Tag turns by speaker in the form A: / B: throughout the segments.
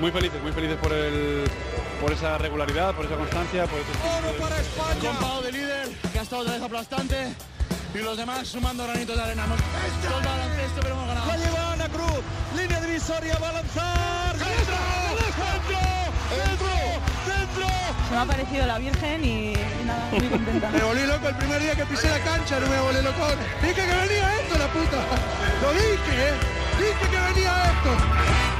A: muy felices, muy felices por el por esa regularidad, por esa constancia, por ese
B: Oro para España. de líder, que ha estado otra vez aplastante. Y los demás sumando granitos de arena. Hemos el baloncesto, pero hemos ganado.
C: La lleva Ana Cruz, línea divisoria, va a lanzar. ¡Dentro! ¡Dentro! ¡Dentro! ¡Dentro!
D: Se me ha parecido la Virgen y, y nada, muy contenta.
C: Me volví loco el primer día que pisé la cancha, no me volé loco. Dije que venía esto, la puta. Lo dije, ¿eh? Dije que venía esto.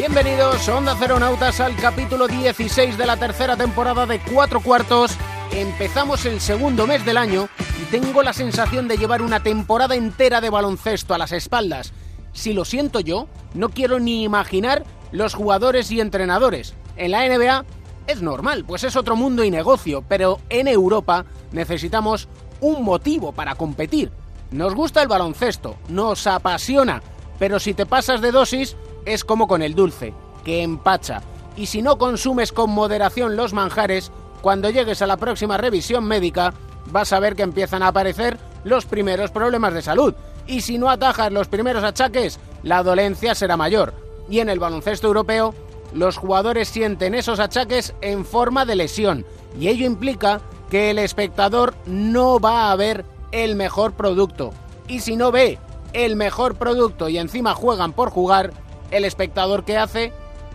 E: Bienvenidos, Onda Ceronautas, al capítulo 16 de la tercera temporada de Cuatro Cuartos. Empezamos el segundo mes del año y tengo la sensación de llevar una temporada entera de baloncesto a las espaldas. Si lo siento yo, no quiero ni imaginar los jugadores y entrenadores. En la NBA es normal, pues es otro mundo y negocio, pero en Europa necesitamos un motivo para competir. Nos gusta el baloncesto, nos apasiona, pero si te pasas de dosis es como con el dulce, que empacha. Y si no consumes con moderación los manjares, cuando llegues a la próxima revisión médica, vas a ver que empiezan a aparecer los primeros problemas de salud. Y si no atajas los primeros achaques, la dolencia será mayor. Y en el baloncesto europeo, los jugadores sienten esos achaques en forma de lesión. Y ello implica que el espectador no va a ver el mejor producto. Y si no ve el mejor producto y encima juegan por jugar, el espectador que hace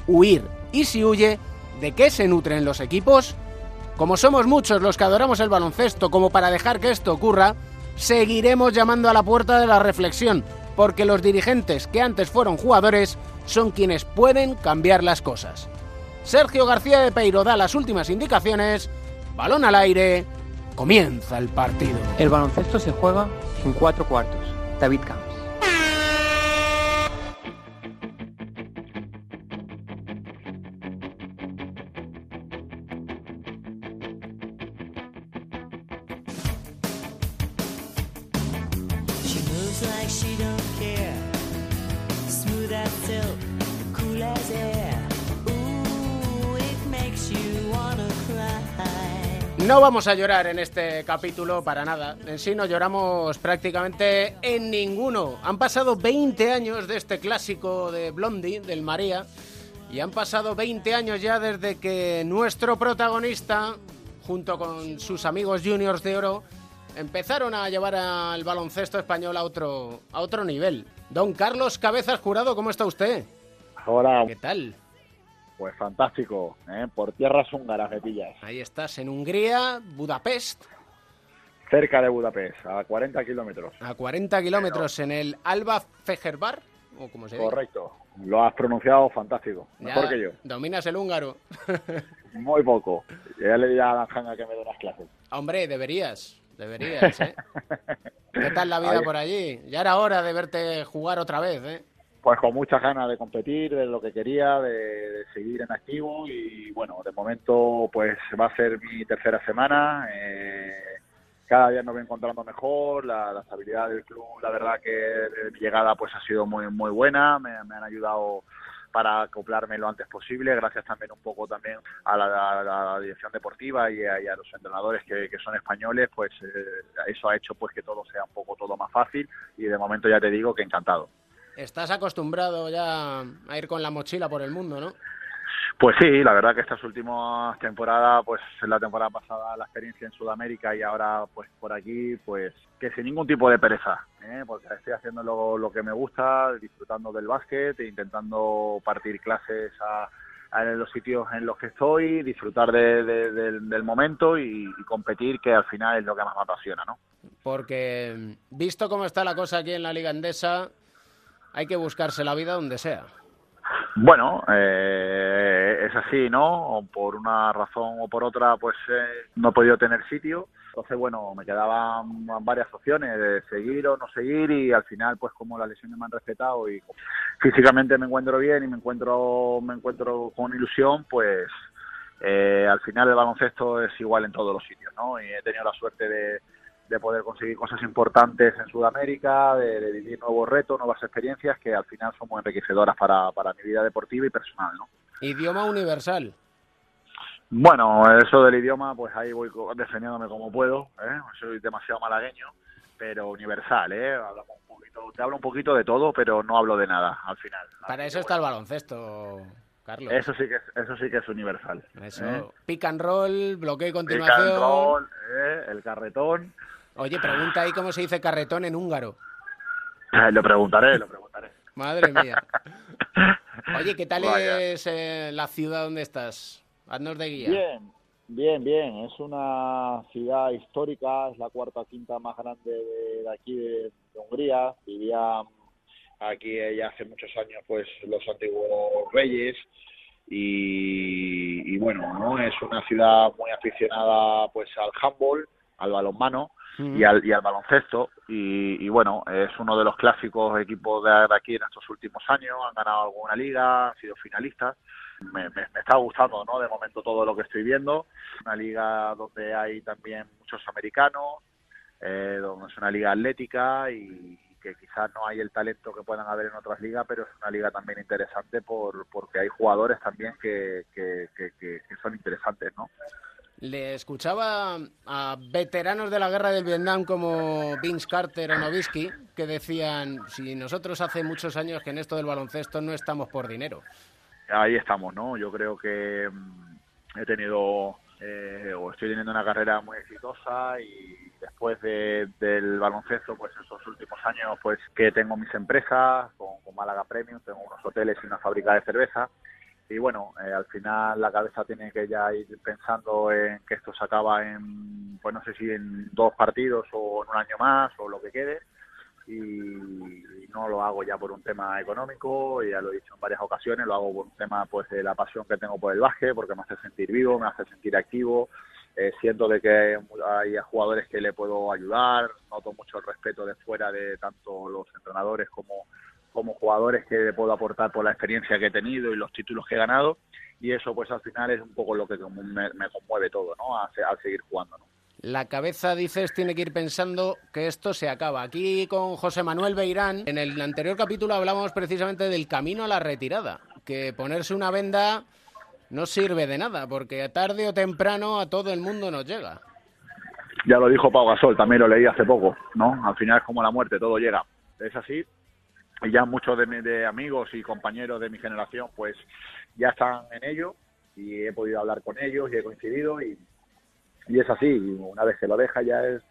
E: huir. Y si huye, ¿de qué se nutren los equipos? Como somos muchos los que adoramos el baloncesto como para dejar que esto ocurra, seguiremos llamando a la puerta de la reflexión, porque los dirigentes que antes fueron jugadores son quienes pueden cambiar las cosas. Sergio García de Peiro da las últimas indicaciones, balón al aire, comienza el partido.
F: El baloncesto se juega en cuatro cuartos. David Camps.
E: Vamos a llorar en este capítulo para nada. En sí no lloramos prácticamente en ninguno. Han pasado 20 años de este clásico de Blondie, del María, y han pasado 20 años ya desde que nuestro protagonista, junto con sus amigos juniors de oro, empezaron a llevar al baloncesto español a otro, a otro nivel. Don Carlos Cabezas Jurado, ¿cómo está usted?
G: Hola,
E: ¿Qué tal?
G: Pues fantástico, ¿eh? por tierras húngaras me pillas,
E: Ahí estás, en Hungría, Budapest,
G: cerca de Budapest, a 40 kilómetros.
E: a 40 kilómetros en el Alba Fejerbar, o como se dice.
G: Correcto, lo has pronunciado fantástico, mejor
E: Ya
G: que yo.
E: Dominas el húngaro.
G: Muy poco. Ya le diré a la Janga que me dé unas clases.
E: Hombre, deberías, deberías, ¿eh? ¿Qué tal la vida
G: Ahí-
E: por allí? Ya era hora de verte jugar otra vez, ¿eh?
G: Pues con muchas ganas de competir, de lo que quería, de, seguir en activo y bueno, de momento pues va a ser mi tercera semana. eh, cada día me voy encontrando mejor, la, la estabilidad del club, la verdad que mi llegada pues ha sido muy muy buena, me, han ayudado para acoplarme lo antes posible, gracias también un poco también a la, a la dirección deportiva y a, y a los entrenadores que, que son españoles, pues eh, eso ha hecho pues que todo sea un poco todo más fácil y de momento ya te digo que encantado.
E: Estás acostumbrado ya a ir con la mochila por el mundo, ¿no?
G: Pues sí, la verdad que estas últimas temporadas, pues en la temporada pasada la experiencia en Sudamérica y ahora pues por aquí, pues que sin ningún tipo de pereza, ¿eh? porque estoy haciendo lo, lo que me gusta, disfrutando del básquet, e intentando partir clases a, a los sitios en los que estoy, disfrutar de- de- del, del momento y, y competir, que al final es lo que más me apasiona, ¿no?
E: Porque visto cómo está la cosa aquí en la Liga Endesa, hay que buscarse la vida donde sea.
G: Bueno, eh, es así, ¿no? Por una razón o por otra, pues eh, no he podido tener sitio. Entonces, bueno, me quedaban varias opciones de seguir o no seguir y al final, pues como las lesiones me han respetado y físicamente me encuentro bien y me encuentro, me encuentro con ilusión, pues eh, al final el baloncesto es igual en todos los sitios, ¿no? Y he tenido la suerte de, de poder conseguir cosas importantes en Sudamérica, de, de vivir nuevos retos, nuevas experiencias que al final son muy enriquecedoras para, para mi vida deportiva y personal, ¿no?
E: Idioma universal.
G: Bueno, eso del idioma, pues ahí voy defendiéndome como puedo, ¿eh? soy demasiado malagueño, pero universal, ¿eh? Hablamos un poquito, te hablo un poquito de todo, pero no hablo de nada al final.
E: Para
G: Así
E: eso está el baloncesto, Carlos.
G: Eso sí que es, eso sí que es universal.
E: Eso.
G: ¿eh?
E: Pick and roll, bloqueo y
G: Pick and
E: continuación.
G: roll, ¿eh? El carretón.
E: Oye, pregunta ahí cómo se dice carretón en húngaro.
G: Eh, Lo preguntaré, lo preguntaré.
E: Madre mía. Oye, ¿qué tal
G: Vaya.
E: es eh, la ciudad donde estás? Haznos de guía.
G: Bien, bien, bien. Es una ciudad histórica, es la cuarta o quinta más grande de, de aquí de, de Hungría. Vivían aquí ya hace muchos años pues los antiguos reyes y, y bueno, ¿no? Es una ciudad muy aficionada pues al handball, al balonmano y al, y al baloncesto y, y bueno, es uno de los clásicos equipos de, de aquí en estos últimos años, han ganado alguna liga, han sido finalistas me, me- me está gustando, ¿no? De momento todo lo que estoy viendo. Una liga donde hay también muchos americanos, eh, donde es una liga atlética y que quizás no hay el talento que puedan haber en otras ligas, pero es una liga también interesante por porque hay jugadores también que, que, que, que- que son interesantes, ¿no?
E: Le escuchaba a veteranos de la guerra del Vietnam como Vince Carter o Nowitzki que decían, si nosotros hace muchos años que en esto del baloncesto no estamos por dinero.
G: ahí estamos, ¿no? Yo creo que mm, he tenido eh, o estoy teniendo una carrera muy exitosa y después de- del baloncesto, pues estos últimos años, pues que tengo mis empresas con Málaga Premium, tengo unos hoteles y una fábrica de cerveza y bueno, eh, al final la cabeza tiene que ya ir pensando en que esto se acaba en, pues no sé si en dos partidos o en un año más o lo que quede. Y, no lo hago ya por un tema económico, ya lo he dicho en varias ocasiones, lo hago por un tema pues de la pasión que tengo por el básquet, porque me hace sentir vivo, me hace sentir activo, eh, siento de que hay jugadores que le puedo ayudar, noto mucho el respeto de fuera de tanto los entrenadores como, como jugadores que puedo aportar por la experiencia que he tenido y los títulos que he ganado y eso pues al final es un poco lo que me, me conmueve todo, ¿no? A, se- a seguir jugando, ¿no?
E: La cabeza, dices, tiene que ir pensando que esto se acaba. Aquí con José Manuel Beirán, en el anterior capítulo hablamos precisamente del camino a la retirada, que ponerse una venda no sirve de nada, porque tarde o temprano a todo el mundo nos llega.
G: Ya lo dijo Pau Gasol, también lo leí hace poco, ¿no? Al final es como la muerte, todo llega. Es así. Y ya muchos de, mi- de amigos y compañeros de mi generación, pues ya están en ello y he podido hablar con ellos y he coincidido y, y es así. Una vez que lo deja ya es,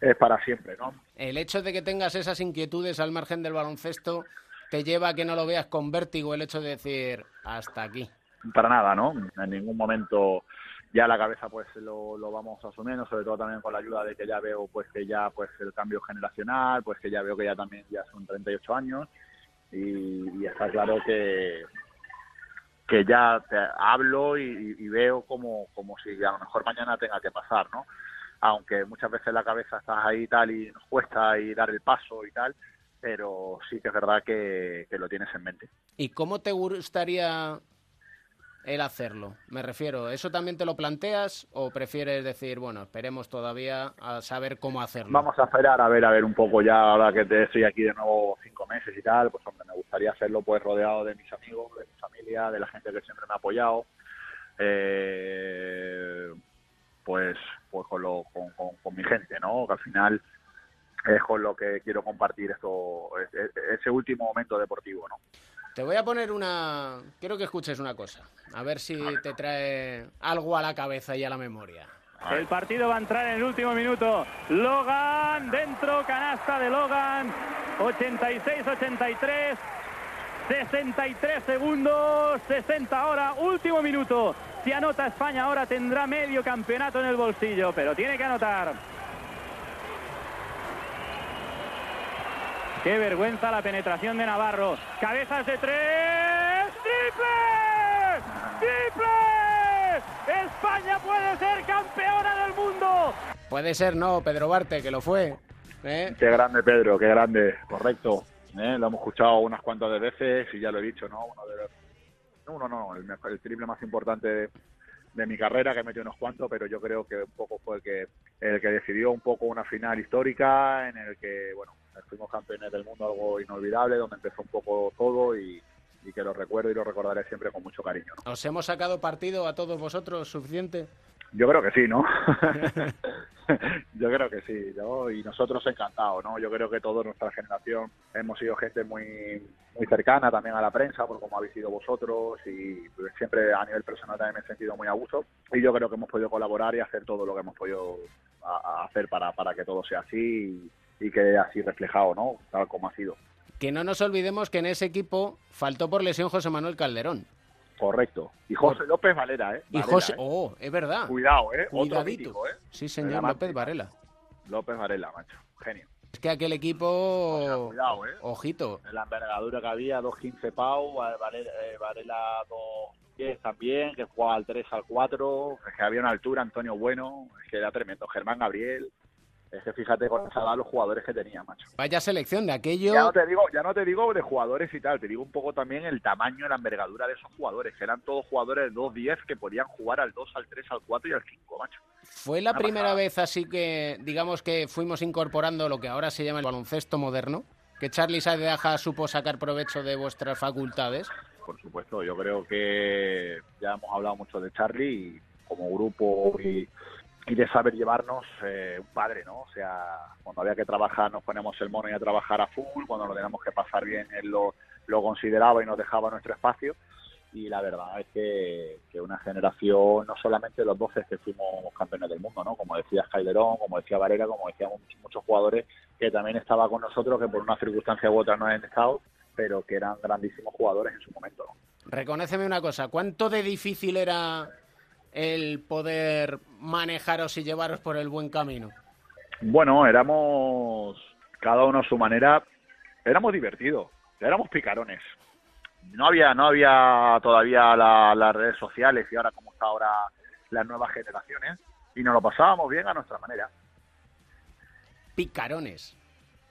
G: es para siempre, ¿no?
E: El hecho de que tengas esas inquietudes al margen del baloncesto te lleva a que no lo veas con vértigo el hecho de decir hasta aquí.
G: para nada, ¿no? En ningún momento ya la cabeza pues lo, lo vamos asumiendo, sobre todo también con la ayuda de que ya veo pues que ya pues el cambio generacional, pues que ya veo que ya también ya son 38 años y, y está claro que que ya te hablo y, veo como, como si a lo mejor mañana tenga que pasar, ¿no? Aunque muchas veces la cabeza está ahí y tal y nos cuesta y dar el paso y tal, pero sí que es verdad que lo tienes en mente.
E: ¿Y cómo te gustaría el hacerlo? Me refiero, ¿eso también te lo planteas o prefieres decir, bueno, esperemos todavía a saber cómo hacerlo?
G: Vamos a esperar a ver, a ver un poco ya, ahora que te estoy aquí de nuevo cinco meses y tal, pues hombre, me gustaría hacerlo pues rodeado de mis amigos, de mi familia, de la gente que siempre me ha apoyado, eh, pues, pues con, lo, con, con- con mi gente, ¿no? Que al final es con lo que quiero compartir esto, es- es- ese último momento deportivo, ¿no?
E: Te voy a poner una... Quiero que escuches una cosa, a ver si te trae algo a la cabeza y a la memoria.
H: El partido va a entrar en el último minuto. Logan, dentro, canasta de Logan. 86-83. 63 segundos, 60 ahora, último minuto. Si anota España ahora tendrá medio campeonato en el bolsillo, pero tiene que anotar. Qué vergüenza la penetración de Navarro. Cabezas de tres. ¡Triple! ¡Triple! España puede ser campeona del mundo.
E: Puede ser, no, Pedro Barte, que lo fue. ¿eh?
G: Qué grande, Pedro, qué grande, correcto. ¿eh? Lo hemos escuchado unas cuantas de veces y ya lo he dicho, ¿no? Uno de los- no, uno no, el, mejor- el triple más importante de, de mi carrera, que metió unos cuantos, pero yo creo que un poco fue el que, el que decidió un poco una final histórica en el que, bueno, fuimos campeones del mundo, algo inolvidable, donde empezó un poco todo y, y que lo recuerdo y lo recordaré siempre con mucho cariño, ¿no?
E: ¿Os hemos sacado partido a todos vosotros suficiente?
G: Yo creo que sí, ¿no? Yo creo que sí, ¿no? Y nosotros encantados, ¿no? Yo creo que toda nuestra generación hemos sido gente muy muy cercana también a la prensa, por como habéis sido vosotros y pues, siempre a nivel personal también me he sentido muy a gusto y yo creo que hemos podido colaborar y hacer todo lo que hemos podido a- a hacer para, para que todo sea así y, y quede así reflejado, ¿no? Tal como ha sido.
E: Que no nos olvidemos que en ese equipo faltó por lesión José Manuel Calderón.
G: Correcto. Y José López Valera, ¿eh?
E: Y José,
G: ¿eh?
E: oh, es verdad.
G: Cuidado, ¿eh? Otro
E: Cuidadito.
G: mítico, ¿eh?
E: Sí, señor. López Varela.
G: López Varela, macho. Genio.
E: Es que aquel equipo,
G: cuidado, ¿eh?
E: ojito.
G: En la envergadura que había, 2.15 Pau, Va- Varela, eh, Varela 2.10 también, que jugaba al 3 al 4, es que había una altura, Antonio Bueno, es que era tremendo, Germán Gabriel, es que fíjate con esa edad los jugadores que tenía, macho.
E: Vaya selección de aquello.
G: Ya no te digo, ya no te digo de jugadores y tal, te digo un poco también el tamaño la envergadura de esos jugadores, que eran todos jugadores de 2.10 que podían jugar al 2, al 3, al 4 y al 5, macho.
E: Fue la
G: Una
E: primera
G: pasada.
E: vez así que, digamos que fuimos incorporando lo que ahora se llama el baloncesto moderno, que Charlie Sadeaja supo sacar provecho de vuestras facultades.
G: por supuesto. Yo creo que ya hemos hablado mucho de Charlie y como grupo y, y de saber llevarnos eh, un padre, ¿no? O sea, cuando había que trabajar nos ponemos el mono y a trabajar a full, cuando lo teníamos que pasar bien él lo, lo consideraba y nos dejaba nuestro espacio. Y la verdad es que, que una generación, no solamente los 12 que fuimos campeones del mundo, ¿no? Como decía Calderón, como decía Varela, como decían muchos, muchos jugadores que también estaba con nosotros, que por una circunstancia u otra no han estado, pero que eran grandísimos jugadores en su momento, ¿no?
E: Reconóceme una cosa, ¿cuánto de difícil era el poder manejaros y llevaros por el buen camino?
G: Bueno, éramos cada uno a su manera, éramos divertidos, éramos picarones. No había, no había todavía la- las redes sociales y ahora como está ahora las nuevas generaciones y nos lo pasábamos bien a nuestra manera.
E: Picarones.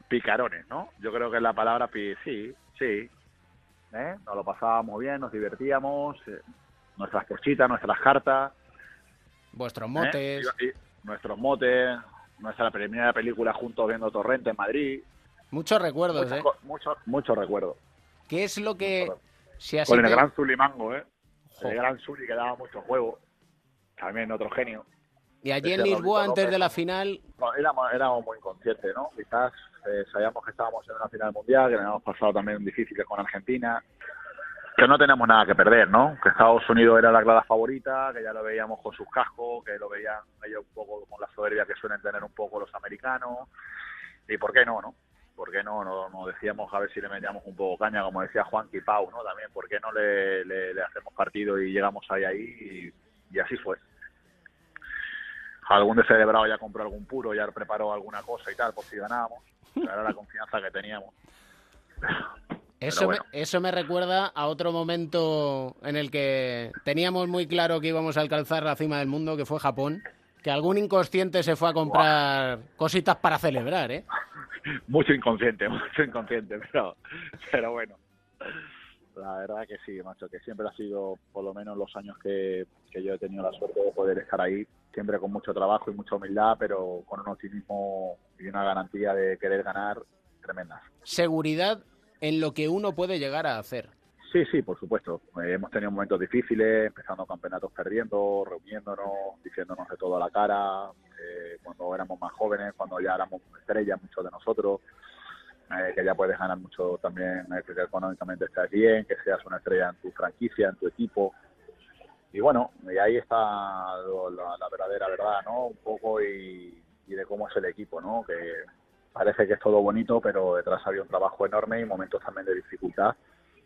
G: Picarones, ¿no? Yo creo que es la palabra sí, sí. ¿Eh? Nos lo pasábamos bien, nos divertíamos, eh, nuestras porchitas, nuestras cartas.
E: Vuestros
G: ¿eh?
E: motes.
G: Nuestros motes, nuestra primera película juntos viendo Torrente en Madrid.
E: Muchos recuerdos,
G: Muchas
E: ¿eh?
G: muchos muchos recuerdos.
E: ¿Qué es lo que... Si así
G: Con el
E: te-
G: gran Zulimango, ¿eh? El gran Zuli que daba mucho juego. También otro genio.
E: Y allí en Lisboa, antes de la final,
G: No, éramos, éramos muy inconscientes, ¿no? Quizás eh, sabíamos que estábamos en una final mundial, que habíamos pasado también difíciles con Argentina, que no tenemos nada que perder, ¿no? Que Estados Unidos era la clara favorita, que ya lo veíamos con sus cascos, que lo veían ellos un poco con la soberbia que suelen tener un poco los americanos. ¿Y por qué no, no? ¿Por qué no? Nos, nos decíamos a ver si le metíamos un poco caña, como decía Juan Pau, ¿no? También, ¿por qué no le, le- hacemos partido y llegamos ahí, ahí? Y, y así fue. Algún descerebrado ya compró algún puro, ya preparó alguna cosa y tal, por si ganábamos. Era la confianza que teníamos.
E: Eso,
G: bueno.
E: me, eso me recuerda a otro momento en el que teníamos muy claro que íbamos a alcanzar la cima del mundo, que fue Japón, que algún inconsciente se fue a comprar cositas para celebrar, ¿eh?
G: mucho inconsciente, mucho inconsciente, pero, pero bueno. La verdad que sí, macho, que siempre ha sido, por lo menos los años que, que yo he tenido la suerte de poder estar ahí, siempre con mucho trabajo y mucha humildad, pero con un optimismo y una garantía de querer ganar tremendas.
E: Seguridad en lo que uno puede llegar a hacer.
G: Sí, sí, por supuesto. Eh, hemos tenido momentos difíciles, empezando campeonatos perdiendo, reuniéndonos, diciéndonos de todo a la cara, eh, cuando éramos más jóvenes, cuando ya éramos estrellas, muchos de nosotros, eh, que ya puedes ganar mucho también, eh, que económicamente estás bien, que seas una estrella en tu franquicia, en tu equipo. Y bueno, y ahí está lo- la, la verdadera verdad, ¿no? Un poco y, y de cómo es el equipo, ¿no? Que parece que es todo bonito, pero detrás había un trabajo enorme y momentos también de dificultad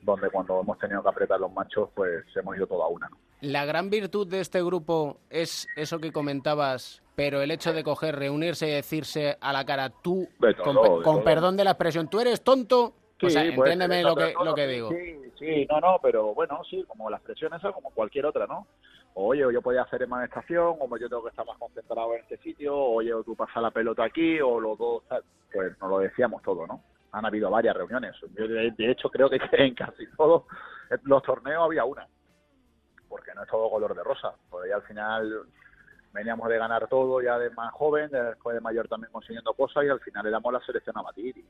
G: donde cuando hemos tenido que apretar los machos, pues hemos ido todo a una. ¿no?
E: La gran virtud de este grupo es eso que comentabas, pero el hecho de coger, reunirse y decirse a la cara tú,
G: todo,
E: con, perdón de la expresión, tú eres tonto. o sea,
G: pues,
E: entiéndeme lo que, lo que digo.
G: Sí, sí, no, no, pero bueno, sí, como la expresión esa, como cualquier otra, ¿no? Oye, yo podía hacer más estación, o yo tengo que estar más concentrado en este sitio, oye, o tú pasas la pelota aquí, o los dos, pues nos lo decíamos todo, ¿no? Han habido varias reuniones. Yo, de, hecho, creo que en casi todos los torneos había una, porque no es todo color de rosa, porque ya al final veníamos de ganar todo ya de más joven, después de mayor también consiguiendo cosas, y al final éramos la selección a batir. Y,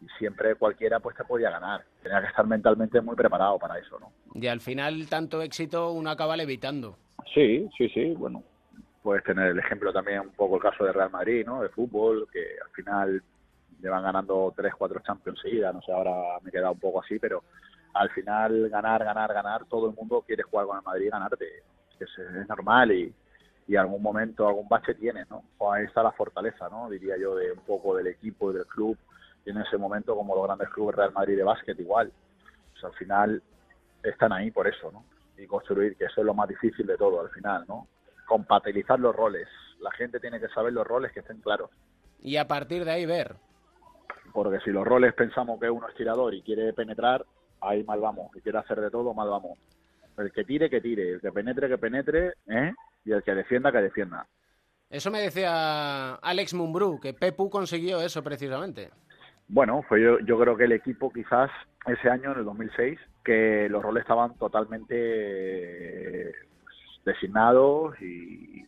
G: y siempre cualquiera pues te podía ganar. Tenía que estar mentalmente muy preparado para eso, ¿no?
E: Y al final, tanto éxito uno acaba levitando.
G: Sí, sí, sí, bueno. puedes tener el ejemplo también un poco el caso de Real Madrid, ¿no? De fútbol, que al final llevan ganando tres, cuatro Champions seguidas, no sé, ahora me he quedado un poco así, pero al final ganar, ganar, ganar, todo el mundo quiere jugar con el Madrid y ganarte, que es, es normal y, y algún momento, algún bache tienes, ¿no? O ahí está la fortaleza, ¿no? Diría yo, de un poco del equipo y del club, y en ese momento como los grandes clubes Real Madrid de básquet igual, pues al final están ahí por eso, ¿no? Y construir, que eso es lo más difícil de todo al final, ¿no? Compatibilizar los roles. La gente tiene que saber los roles que estén claros.
E: Y a partir de ahí ver.
G: Porque si los roles pensamos que uno es tirador y quiere penetrar, ahí mal vamos. Y quiere hacer de todo, mal vamos. El que tire, que tire. El que penetre, que penetre. ¿eh? Y el que defienda, que defienda.
E: Eso me decía Alex Mumbrú, que Pepu consiguió eso precisamente.
G: Bueno, fue yo, yo creo que el equipo quizás ese año, en el 2006, que los roles estaban totalmente eh, designados y,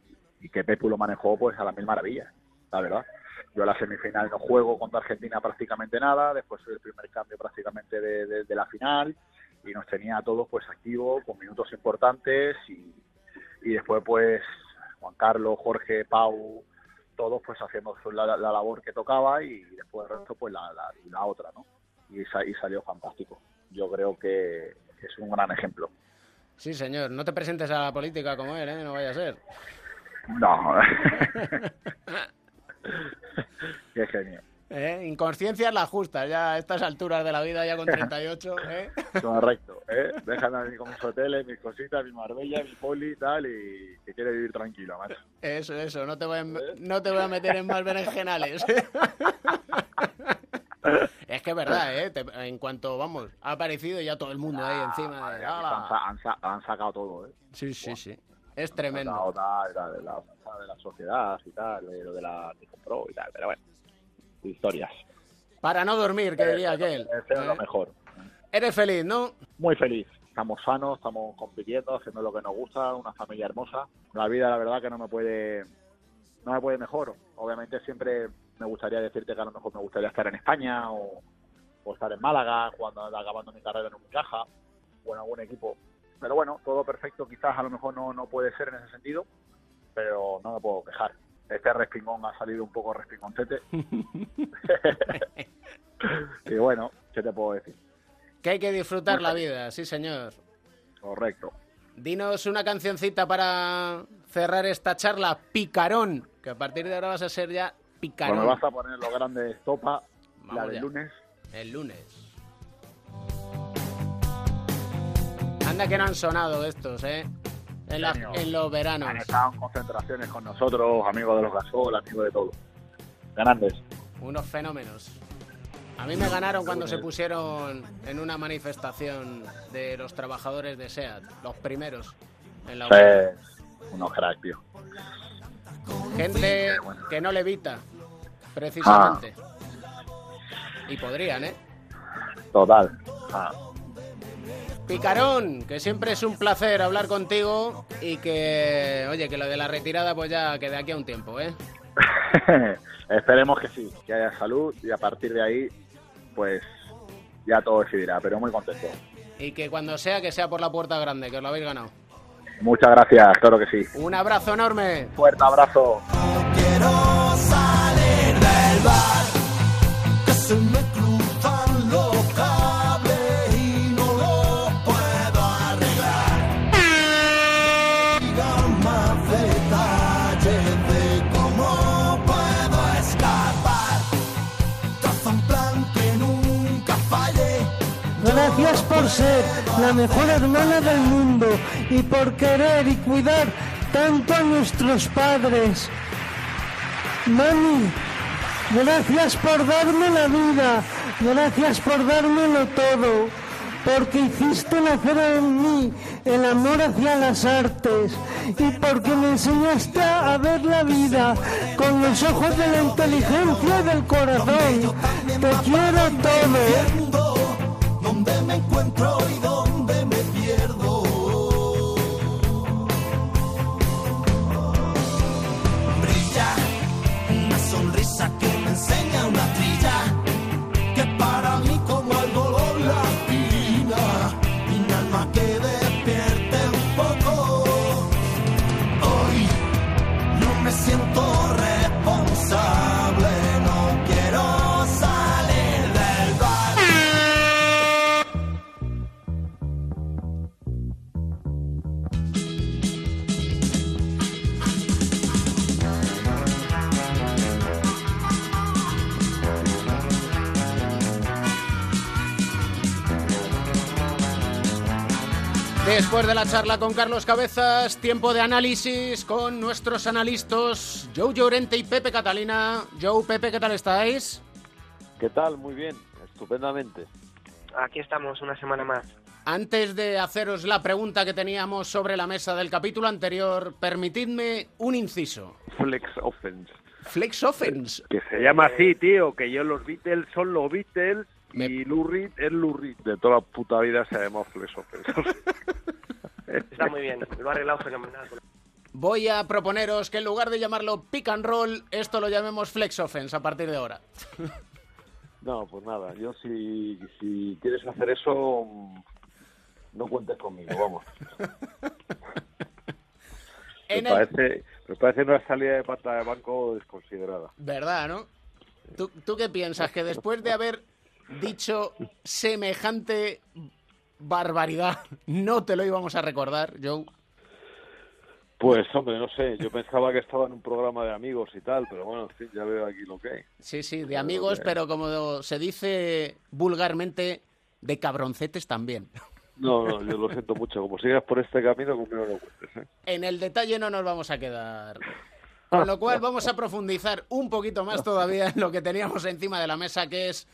G: que Pepu lo manejó pues a la mil maravillas, la verdad. Yo a la semifinal no juego contra Argentina prácticamente nada, después soy el primer cambio prácticamente de la final y nos tenía a todos pues activos con minutos importantes y, y después pues Juan Carlos, Jorge, Pau, todos pues haciendo su- la, la labor que tocaba y después el resto pues la, la, la otra, ¿no? Y, sa- y salió fantástico. Yo creo que es un gran ejemplo.
E: Sí, señor. No te presentes a la política como él, ¿eh? No vaya a ser.
G: No. Qué genio.
E: ¿Eh? Inconsciencia es la justa, ya a estas alturas de la vida, ya con 38, ¿eh?
G: Correcto, ¿eh? Déjame a mí con mis hoteles, mis cositas, mi Marbella, mi poli y tal, y que quiere vivir tranquilo, macho.
E: Eso, eso, no te voy a, no te voy a meter en más berenjenales. es que es verdad, ¿eh? Te- en cuanto, vamos, ha aparecido ya todo el mundo ahí encima.
G: Madre
E: De,
G: han, sa- han sa- han sacado todo, ¿eh?
E: Sí, sí, sí. Es tremendo.
G: sacado tal, tal, de, la, de la sociedad y tal, de lo de la que compró y tal, pero bueno, historias.
E: Para no dormir, que diría aquel.
G: Lo
E: ¿eh?
G: mejor.
E: Eres feliz, ¿no?
G: Muy feliz. Estamos sanos, estamos compitiendo, haciendo lo que nos gusta, una familia hermosa. La vida, la verdad, que no me puede, no me puede mejor. Obviamente siempre me gustaría decirte que a lo mejor me gustaría estar en España o, o estar en Málaga, jugando, acabando mi carrera en un caja o en algún equipo. Pero bueno, todo perfecto quizás a lo mejor no, no puede ser en ese sentido, pero no me puedo quejar. Este respingón ha salido un poco respingoncete. y bueno, ¿qué te puedo decir?
E: Que hay que disfrutar la vida, sí, señor.
G: Correcto.
E: Dinos una cancioncita para cerrar esta charla, Picarón, que a partir de ahora vas a ser ya Picarón.
G: Cuando vas a poner los grandes topa, la del
E: ya.
G: lunes,
E: El lunes. Anda que no han sonado estos, ¿eh? En, la-
G: Genio.
E: en los veranos.
G: han estado en concentraciones con nosotros, amigos de los gasol, amigos de todo. Grandes.
E: Unos fenómenos. A mí me ganaron cuando se pusieron en una manifestación de los trabajadores de SEAT, los primeros en la.
G: Sí, unos crack, tío.
E: Gente que no levita, precisamente. Y podrían, ¿eh?
G: Total. Ah,
E: Picarón, que siempre es un placer hablar contigo y que, oye, que lo de la retirada pues ya que de aquí a un tiempo, ¿eh?
G: Esperemos que sí, que haya salud y a partir de ahí, pues ya todo decidirá, pero muy contento.
E: Y que cuando sea, que sea por la puerta grande, que os lo habéis ganado.
G: Muchas gracias, claro que sí.
E: Un abrazo enorme.
G: Fuerte abrazo.
I: Quiero salir del bar, que se me
J: Gracias por ser la mejor hermana del mundo y por querer y cuidar tanto a nuestros padres. Mami, gracias por darme la vida, gracias por dármelo todo, porque hiciste nacer en mí el amor hacia las artes y porque me enseñaste a ver la vida con los ojos de la inteligencia y del corazón. Te quiero todo.
I: Donde me encuentro y donde
E: Después de la charla con Carlos Cabezas, tiempo de análisis con nuestros analistas Joe Llorente y Pepe Catalina. Joe, Pepe, ¿qué tal estáis?
K: ¿Qué tal? Muy bien, estupendamente.
L: Aquí estamos una semana más.
E: Antes de haceros la pregunta que teníamos sobre la mesa del capítulo anterior, permitidme un inciso.
K: Flex Offense.
E: Flex Offense.
K: Que se llama así, tío, que yo los Beatles son los Beatles y Lou Reed es Lou Reed. De toda la puta vida se llama Flex Offense.
L: Está muy bien, lo ha arreglado fenomenal.
E: Voy a proponeros que en lugar de llamarlo pick and roll, esto lo llamemos flex offense a partir de ahora.
K: No, pues nada, yo si, si quieres hacer eso, mm, no cuentes conmigo, vamos. Me parece, me parece una salida de pata de banco desconsiderada.
E: ¿Verdad, no? ¿Tú, tú qué piensas? Que después de haber dicho semejante barbaridad, no te lo íbamos a recordar, Joe.
K: Pues hombre, no sé, yo pensaba que estaba en un programa de amigos y tal, pero bueno, en fin, ya veo aquí lo que hay.
E: Sí, sí, de amigos, pero como se dice vulgarmente, de cabroncetes también.
K: No, no, yo lo siento mucho. Como sigas por este camino, conmigo no cuentes. ¿eh?
E: En el detalle no nos vamos a quedar. Con lo cual vamos a profundizar un poquito más todavía en lo que teníamos encima de la mesa, que es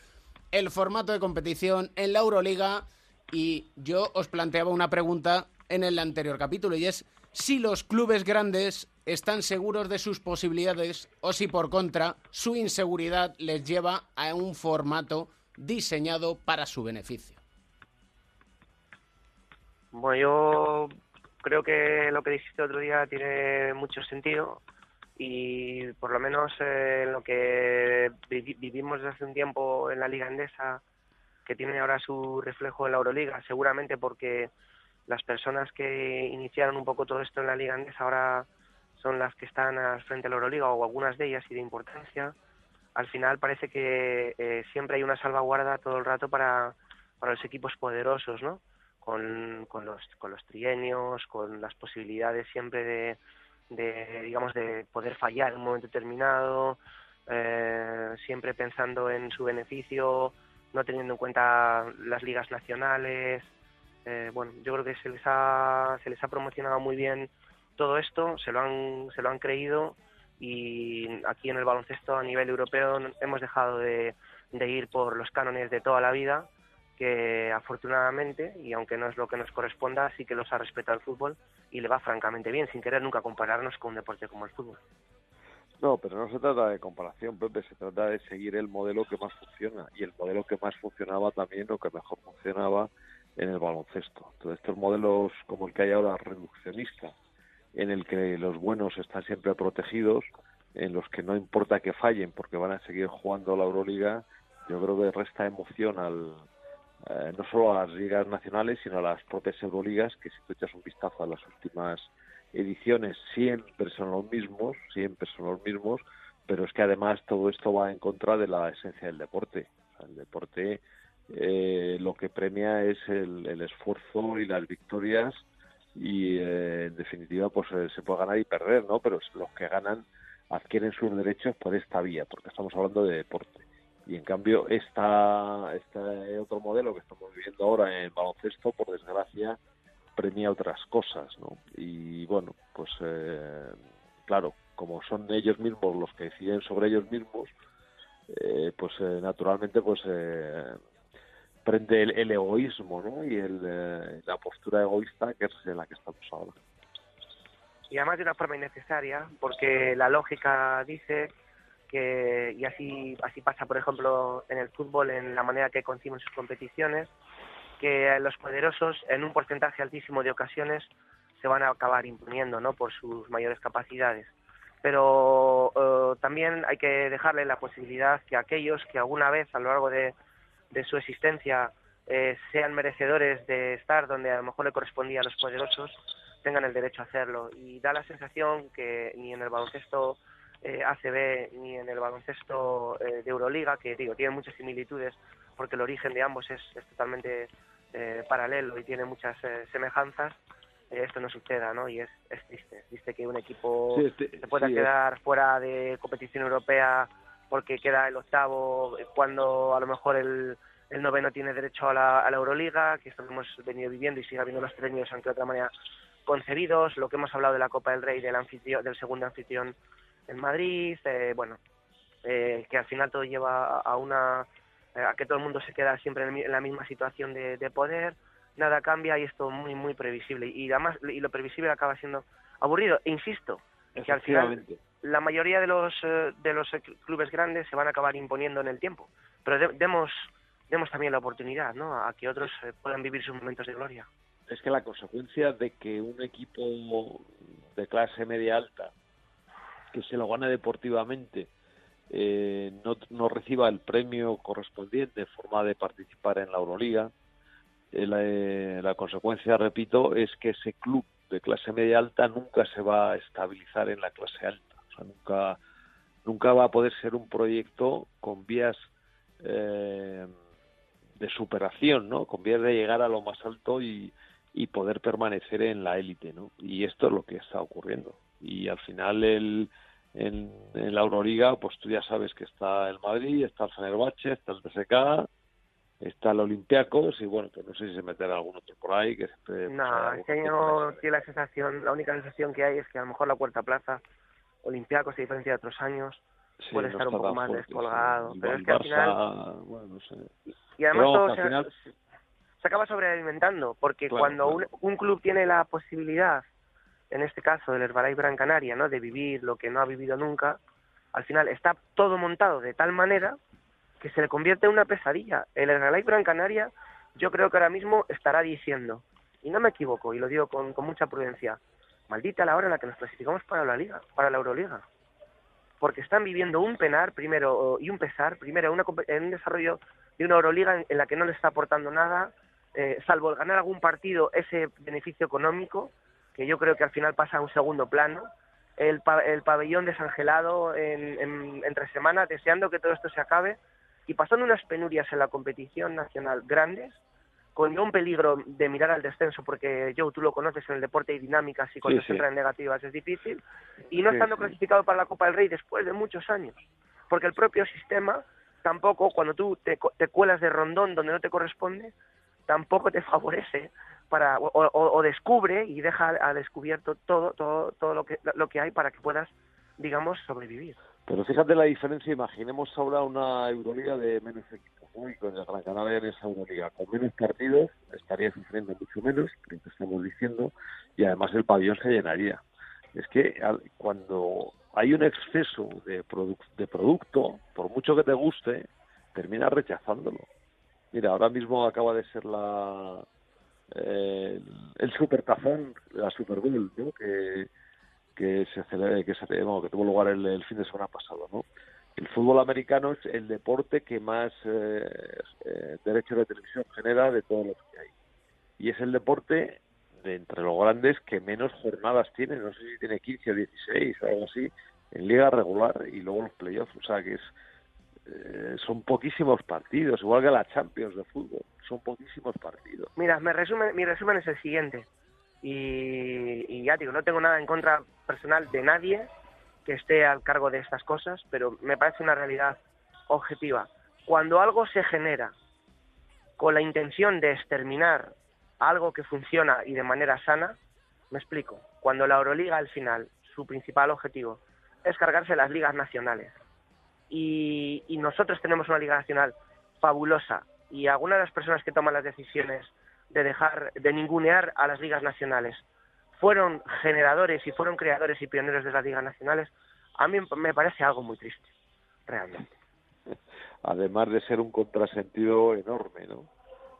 E: el formato de competición en la Euroliga. Y yo os planteaba una pregunta en el anterior capítulo, y es si los clubes grandes están seguros de sus posibilidades o si por contra su inseguridad les lleva a un formato diseñado para su beneficio.
L: Bueno, yo creo que lo que dijiste otro día tiene mucho sentido y por lo menos eh, lo que vivi- vivimos desde hace un tiempo en la Liga Endesa, que tiene ahora su reflejo en la Euroliga, seguramente porque las personas que iniciaron un poco todo esto en la Liga Endesa ahora son las que están al frente de la Euroliga o algunas de ellas y de importancia. Al final parece que eh, siempre hay una salvaguarda todo el rato para, para los equipos poderosos, ¿no? Con, con los, con los trienios, con las posibilidades siempre de, de, digamos, de poder fallar en un momento determinado, eh, siempre pensando en su beneficio, no teniendo en cuenta las ligas nacionales. Eh, bueno, yo creo que se les ha, se les ha promocionado muy bien todo esto, se lo han, se lo han creído y aquí en el baloncesto a nivel europeo hemos dejado de, de ir por los cánones de toda la vida que afortunadamente, y aunque no es lo que nos corresponda, sí que los ha respetado el fútbol y le va francamente bien, sin querer nunca compararnos con un deporte como el fútbol.
K: No, pero no se trata de comparación, Pepe, se trata de seguir el modelo que más funciona y el modelo que más funcionaba también o que mejor funcionaba en el baloncesto. Entonces, estos modelos como el que hay ahora reduccionista, en el que los buenos están siempre protegidos, en los que no importa que fallen porque van a seguir jugando la Euroliga, yo creo que resta emoción al, eh, no solo a las ligas nacionales, sino a las propias Euroligas, que si tú echas un vistazo a las últimas ediciones, siempre son los mismos, siempre son los mismos, pero es que además todo esto va en contra de la esencia del deporte. El deporte eh, lo que premia es el, el esfuerzo y las victorias y eh, en definitiva pues eh, se puede ganar y perder, ¿no? Pero los que ganan adquieren sus derechos por esta vía, porque estamos hablando de deporte. Y en cambio, esta, este otro modelo que estamos viviendo ahora en baloncesto, por desgracia, premia otras cosas, ¿no? Y bueno, pues eh, claro, como son ellos mismos los que deciden sobre ellos mismos, eh, pues eh, naturalmente pues eh, prende el, el egoísmo, ¿no? Y el, eh, la postura egoísta que es la que estamos ahora.
L: y además de una forma innecesaria, porque la lógica dice que, y así, así pasa, por ejemplo, en el fútbol, en la manera que conciben sus competiciones, que los poderosos, en un porcentaje altísimo de ocasiones, se van a acabar imponiendo, ¿no?, por sus mayores capacidades. Pero eh, también hay que dejarle la posibilidad que aquellos que alguna vez a lo largo de, de su existencia eh, sean merecedores de estar donde a lo mejor le correspondía a los poderosos, tengan el derecho a hacerlo. Y da la sensación que ni en el baloncesto eh, ACB ni en el baloncesto eh, de Euroliga, que digo, tiene muchas similitudes porque el origen de ambos es, es totalmente eh, paralelo y tiene muchas eh, semejanzas, esto no suceda, ¿no? Y es, es triste. Triste que un equipo
K: Sí, este-
L: se pueda
K: sí, es-
L: quedar fuera de competición europea porque queda el octavo cuando a lo mejor el, el noveno tiene derecho a la, a la Euroliga, que esto hemos venido viviendo y sigue habiendo los premios, aunque de otra manera concedidos, lo que hemos hablado de la Copa del Rey, del, anfitrión, del segundo anfitrión en Madrid, eh, bueno, eh, que al final todo lleva a una eh, a que todo el mundo se queda siempre en, la misma situación de, de poder, nada cambia y esto muy muy previsible y además y lo previsible acaba siendo aburrido. E insisto, que al final la mayoría de los eh, de los clubes grandes se van a acabar imponiendo en el tiempo, pero de- demos demos también la oportunidad, ¿no? A que otros eh, puedan vivir sus momentos de gloria.
K: es que la consecuencia de que un equipo de clase media alta que se lo gane deportivamente eh, no, reciba el premio correspondiente en forma de participar en la Euroliga, eh, la, eh, la consecuencia, repito, es que ese club de clase media alta nunca se va a estabilizar en la clase alta. O sea, nunca, nunca va a poder ser un proyecto con vías eh, de superación, ¿no? Con vías de llegar a lo más alto y, y poder permanecer en la élite, ¿no? Y esto es lo que está ocurriendo. Y al final el, en, en la Euroliga, pues tú ya sabes que está el Madrid, está el Fenerbahce, está el TSK, está el Olympiacos y bueno, pues no sé si se meterá algún otro por ahí que siempre pues,
L: No, este año tiene la sensación, la única sensación que hay es que a lo mejor la cuarta plaza, Olympiacos, a diferencia de otros años,
K: Sí,
L: puede
K: no
L: estar un poco más
K: fuerte, sí.
L: descolgado.
K: Igual
L: Pero es que al
K: Barça,
L: final,
K: bueno, no sé.
L: y además
K: Pero
L: todo se,
K: al final-
L: se acaba sobrealimentando, porque
K: Claro,
L: cuando
K: claro.
L: Un, un club tiene la posibilidad, en este caso del Herbalife Gran Canaria, ¿no? de vivir lo que no ha vivido nunca, al final está todo montado de tal manera que se le convierte en una pesadilla. El Herbalife Gran Canaria, yo creo que ahora mismo estará diciendo, y no me equivoco, y lo digo con, con mucha prudencia, maldita la hora en la que nos clasificamos para la Liga, para la Euroliga. Porque están viviendo un penar primero y un pesar, primero una, en un desarrollo de una Euroliga en, en la que no le está aportando nada, eh, salvo el ganar algún partido, ese beneficio económico, que yo creo que al final pasa a un segundo plano, el, pa- el pabellón desangelado en, en- entre semanas, deseando que todo esto se acabe y pasando unas penurias en la competición nacional grandes, con un peligro de mirar al descenso, porque Joe, tú lo conoces en el deporte hay dinámicas y cuando
K: Sí,
L: se
K: sí.
L: entra en negativas es difícil, y no
K: Sí,
L: estando clasificado para la Copa del Rey después de muchos años, porque el propio sistema tampoco, cuando tú te, te cuelas de rondón donde no te corresponde, tampoco te favorece para o, o- descubre y deja a descubierto todo todo todo lo que lo que hay para que puedas digamos sobrevivir
K: Pero fíjate la diferencia, imaginemos ahora una Euroliga de menos equipos, ¿no? Y con el Gran Canaria en esa Euroliga, con menos partidos, estaría sufriendo mucho menos, que estamos diciendo, y además el pabellón se llenaría. Es que cuando hay un exceso de, de producto, por mucho que te guste, terminas rechazándolo. Mira, ahora mismo acaba de ser la eh, el supertazón, la Super Bowl. Que, que se cele- que tuvo lugar el, el fin de semana pasado, ¿no? El fútbol americano es el deporte que más eh, eh, derechos de televisión genera de todos los que hay. Y es el deporte de entre los grandes que menos jornadas tiene, no sé si tiene 15 o 16 o algo así, en liga regular y luego los playoffs, o sea que es eh, son poquísimos partidos, igual que la Champions de fútbol, son poquísimos partidos.
L: mira me resumen mi resumen es el siguiente y, y ya digo no tengo nada en contra personal de nadie que esté al cargo de estas cosas pero me parece una realidad objetiva cuando algo se genera con la intención de exterminar algo que funciona y de manera sana, me explico. Cuando la Euroliga al final, su principal objetivo es cargarse las ligas nacionales y, y nosotros tenemos una liga nacional fabulosa y algunas de las personas que toman las decisiones de dejar, de ningunear a las ligas nacionales fueron generadores y fueron creadores y pioneros de las ligas nacionales, a mí me parece algo muy triste, realmente.
K: además de ser un contrasentido enorme, ¿no?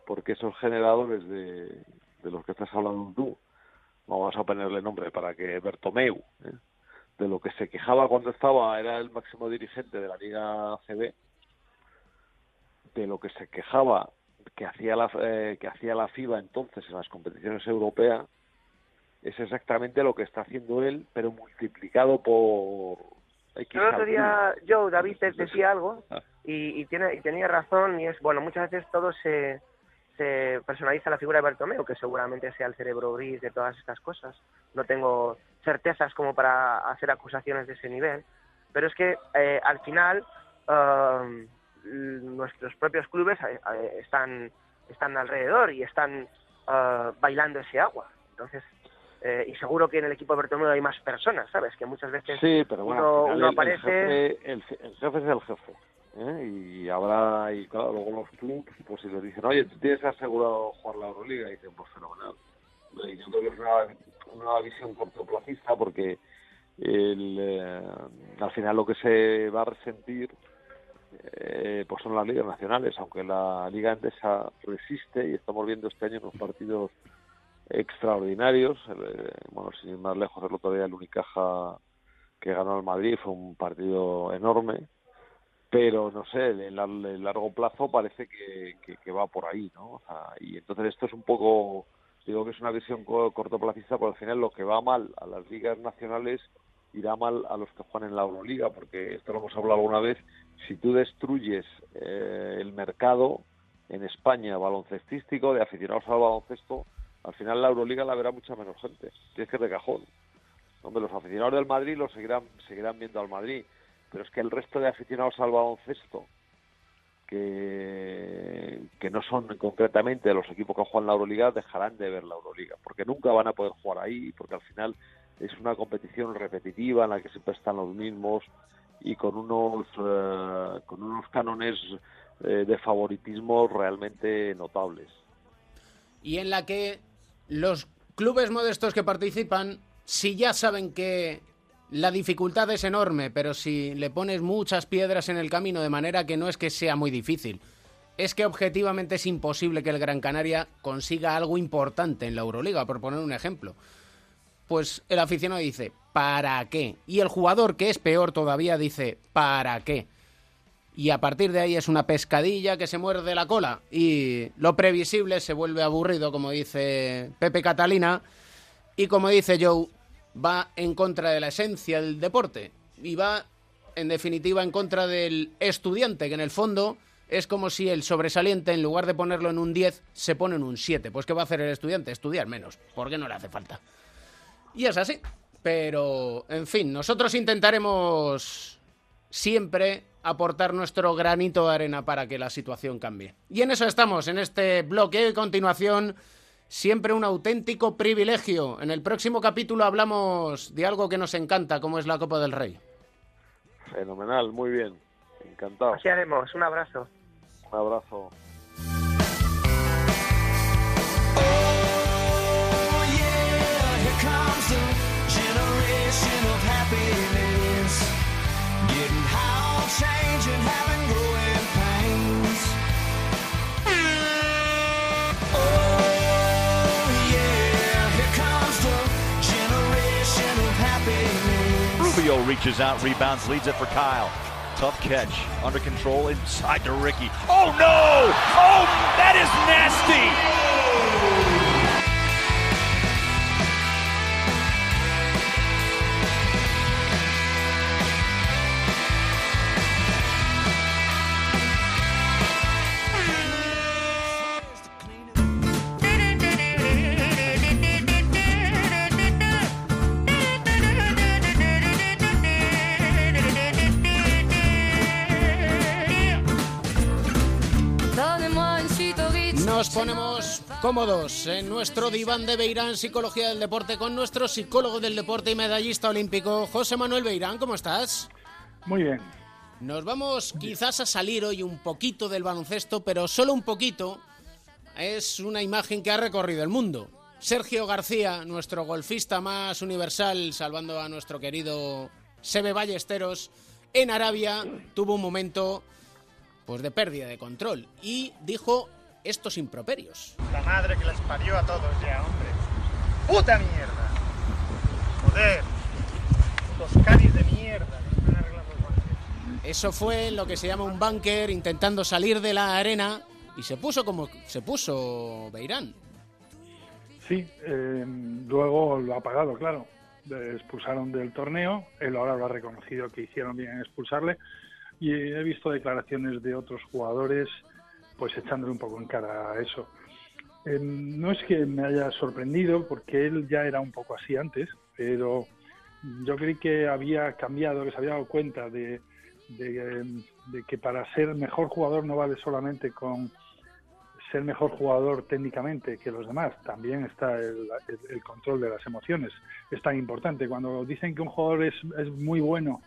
K: Porque esos generadores de, de los que estás hablando tú, vamos a ponerle nombre para que Bertomeu, ¿eh? De lo que se quejaba cuando estaba, era el máximo dirigente de la Liga CB, de lo que se quejaba que hacía la eh, que hacía la FIBA entonces en las competiciones europeas, es exactamente lo que está haciendo él, pero multiplicado por X
L: El otro día, Joe, David te decía algo
K: Ah.
L: y, y, tiene, y tenía razón y es, bueno, muchas veces todo se, se personaliza la figura de Bartomeu, que seguramente sea el cerebro gris de todas estas cosas. No tengo certezas como para hacer acusaciones de ese nivel, pero es que eh, al final um, nuestros propios clubes eh, eh, están, están alrededor y están eh, bailando ese agua. Entonces, eh, y seguro que en el equipo de Bertomeu hay más personas, ¿sabes? Que muchas veces
K: Sí, pero bueno,
L: uno,
K: el-
L: aparece...
K: El jefe, el, el jefe es el jefe. ¿eh? Y habrá, y claro, luego los clubes, pues si les dicen, oye, tú tienes asegurado jugar la Euroliga, y dicen, pues fenomenal. Y yo creo que es una, una visión cortoplacista porque el, eh, al final lo que se va a resentir eh, pues son las ligas nacionales, aunque la Liga Endesa resiste y estamos viendo este año unos partidos extraordinarios. Eh, bueno, sin ir más lejos, el otro día el Unicaja que ganó al Madrid fue un partido enorme, pero no sé, lar- en largo plazo parece que, que, que va por ahí, ¿no? O sea, y entonces esto es un poco, digo que es una visión co- cortoplacista, porque al final lo que va mal a las ligas nacionales irá mal a los que juegan en la Euroliga, porque esto lo hemos hablado alguna vez, si tú destruyes eh, el mercado en España baloncestístico de aficionados al baloncesto, al final la Euroliga la verá mucha menos gente. Tienes que de cajón. Hombre, los aficionados del Madrid lo seguirán, seguirán viendo al Madrid, pero es que el resto de aficionados al baloncesto, que, no son concretamente los equipos que juegan la Euroliga, dejarán de ver la Euroliga, porque nunca van a poder jugar ahí, porque al final es una competición repetitiva en la que siempre están los mismos y con unos, eh, con unos cánones eh, de favoritismo realmente notables.
E: y en la que los clubes modestos que participan, si ya saben que la dificultad es enorme, pero si le pones muchas piedras en el camino de manera que no es que sea muy difícil, es que objetivamente es imposible que el Gran Canaria consiga algo importante en la Euroliga, por poner un ejemplo. Pues el aficionado dice, ¿para qué? Y el jugador, que es peor todavía, dice, ¿para qué? y a partir de ahí es una pescadilla que se muerde la cola y lo previsible se vuelve aburrido, como dice Pepe Catalina, y como dice Joe, va en contra de la esencia del deporte y va, en definitiva, en contra del estudiante, que en el fondo es como si el sobresaliente, en lugar de ponerlo en un 10, se pone en un 7. Pues ¿qué va a hacer el estudiante? Estudiar menos, porque no le hace falta. Y es así. Pero, en fin, nosotros intentaremos siempre aportar nuestro granito de arena para que la situación cambie. Y en eso estamos, en este bloque de continuación. Siempre un auténtico privilegio. En el próximo capítulo hablamos de algo que nos encanta, como es la Copa del Rey.
K: Fenomenal, muy bien. Encantado.
L: Así haremos. Un abrazo.
K: Un abrazo.
I: Here comes the
M: Reaches out, rebounds, leads it for Kyle. Tough catch, under control, inside to Ricky. Oh no! Oh, that is nasty!
E: Cómodos en nuestro diván de Beirán Psicología del Deporte con nuestro psicólogo del deporte y medallista olímpico, José Manuel Beirán. ¿Cómo estás?
N: Muy bien.
E: Nos vamos quizás a salir hoy un poquito del baloncesto, pero solo un poquito. Es una imagen que ha recorrido el mundo. Sergio García, nuestro golfista más universal, salvando a nuestro querido Sebe Ballesteros, en Arabia tuvo un momento pues de pérdida de control y dijo estos improperios.
O: La madre que les parió a todos ya, hombre. ¡Puta mierda! Joder. Los caris de mierda.
E: Eso fue lo que se llama un bunker intentando salir de la arena y se puso como se puso Beirán.
N: Sí, eh, luego lo ha pagado, claro. Le expulsaron del torneo, él ahora lo ha reconocido que hicieron bien en expulsarle y he visto declaraciones de otros jugadores pues echándole un poco en cara a eso. Eh, no es que me haya sorprendido porque él ya era un poco así antes, pero yo creí que había cambiado, que se había dado cuenta de, de, de que para ser mejor jugador no vale solamente con ser mejor jugador técnicamente que los demás, también está el, el- el control de las emociones. Es tan importante. Cuando dicen que un jugador es, es muy bueno,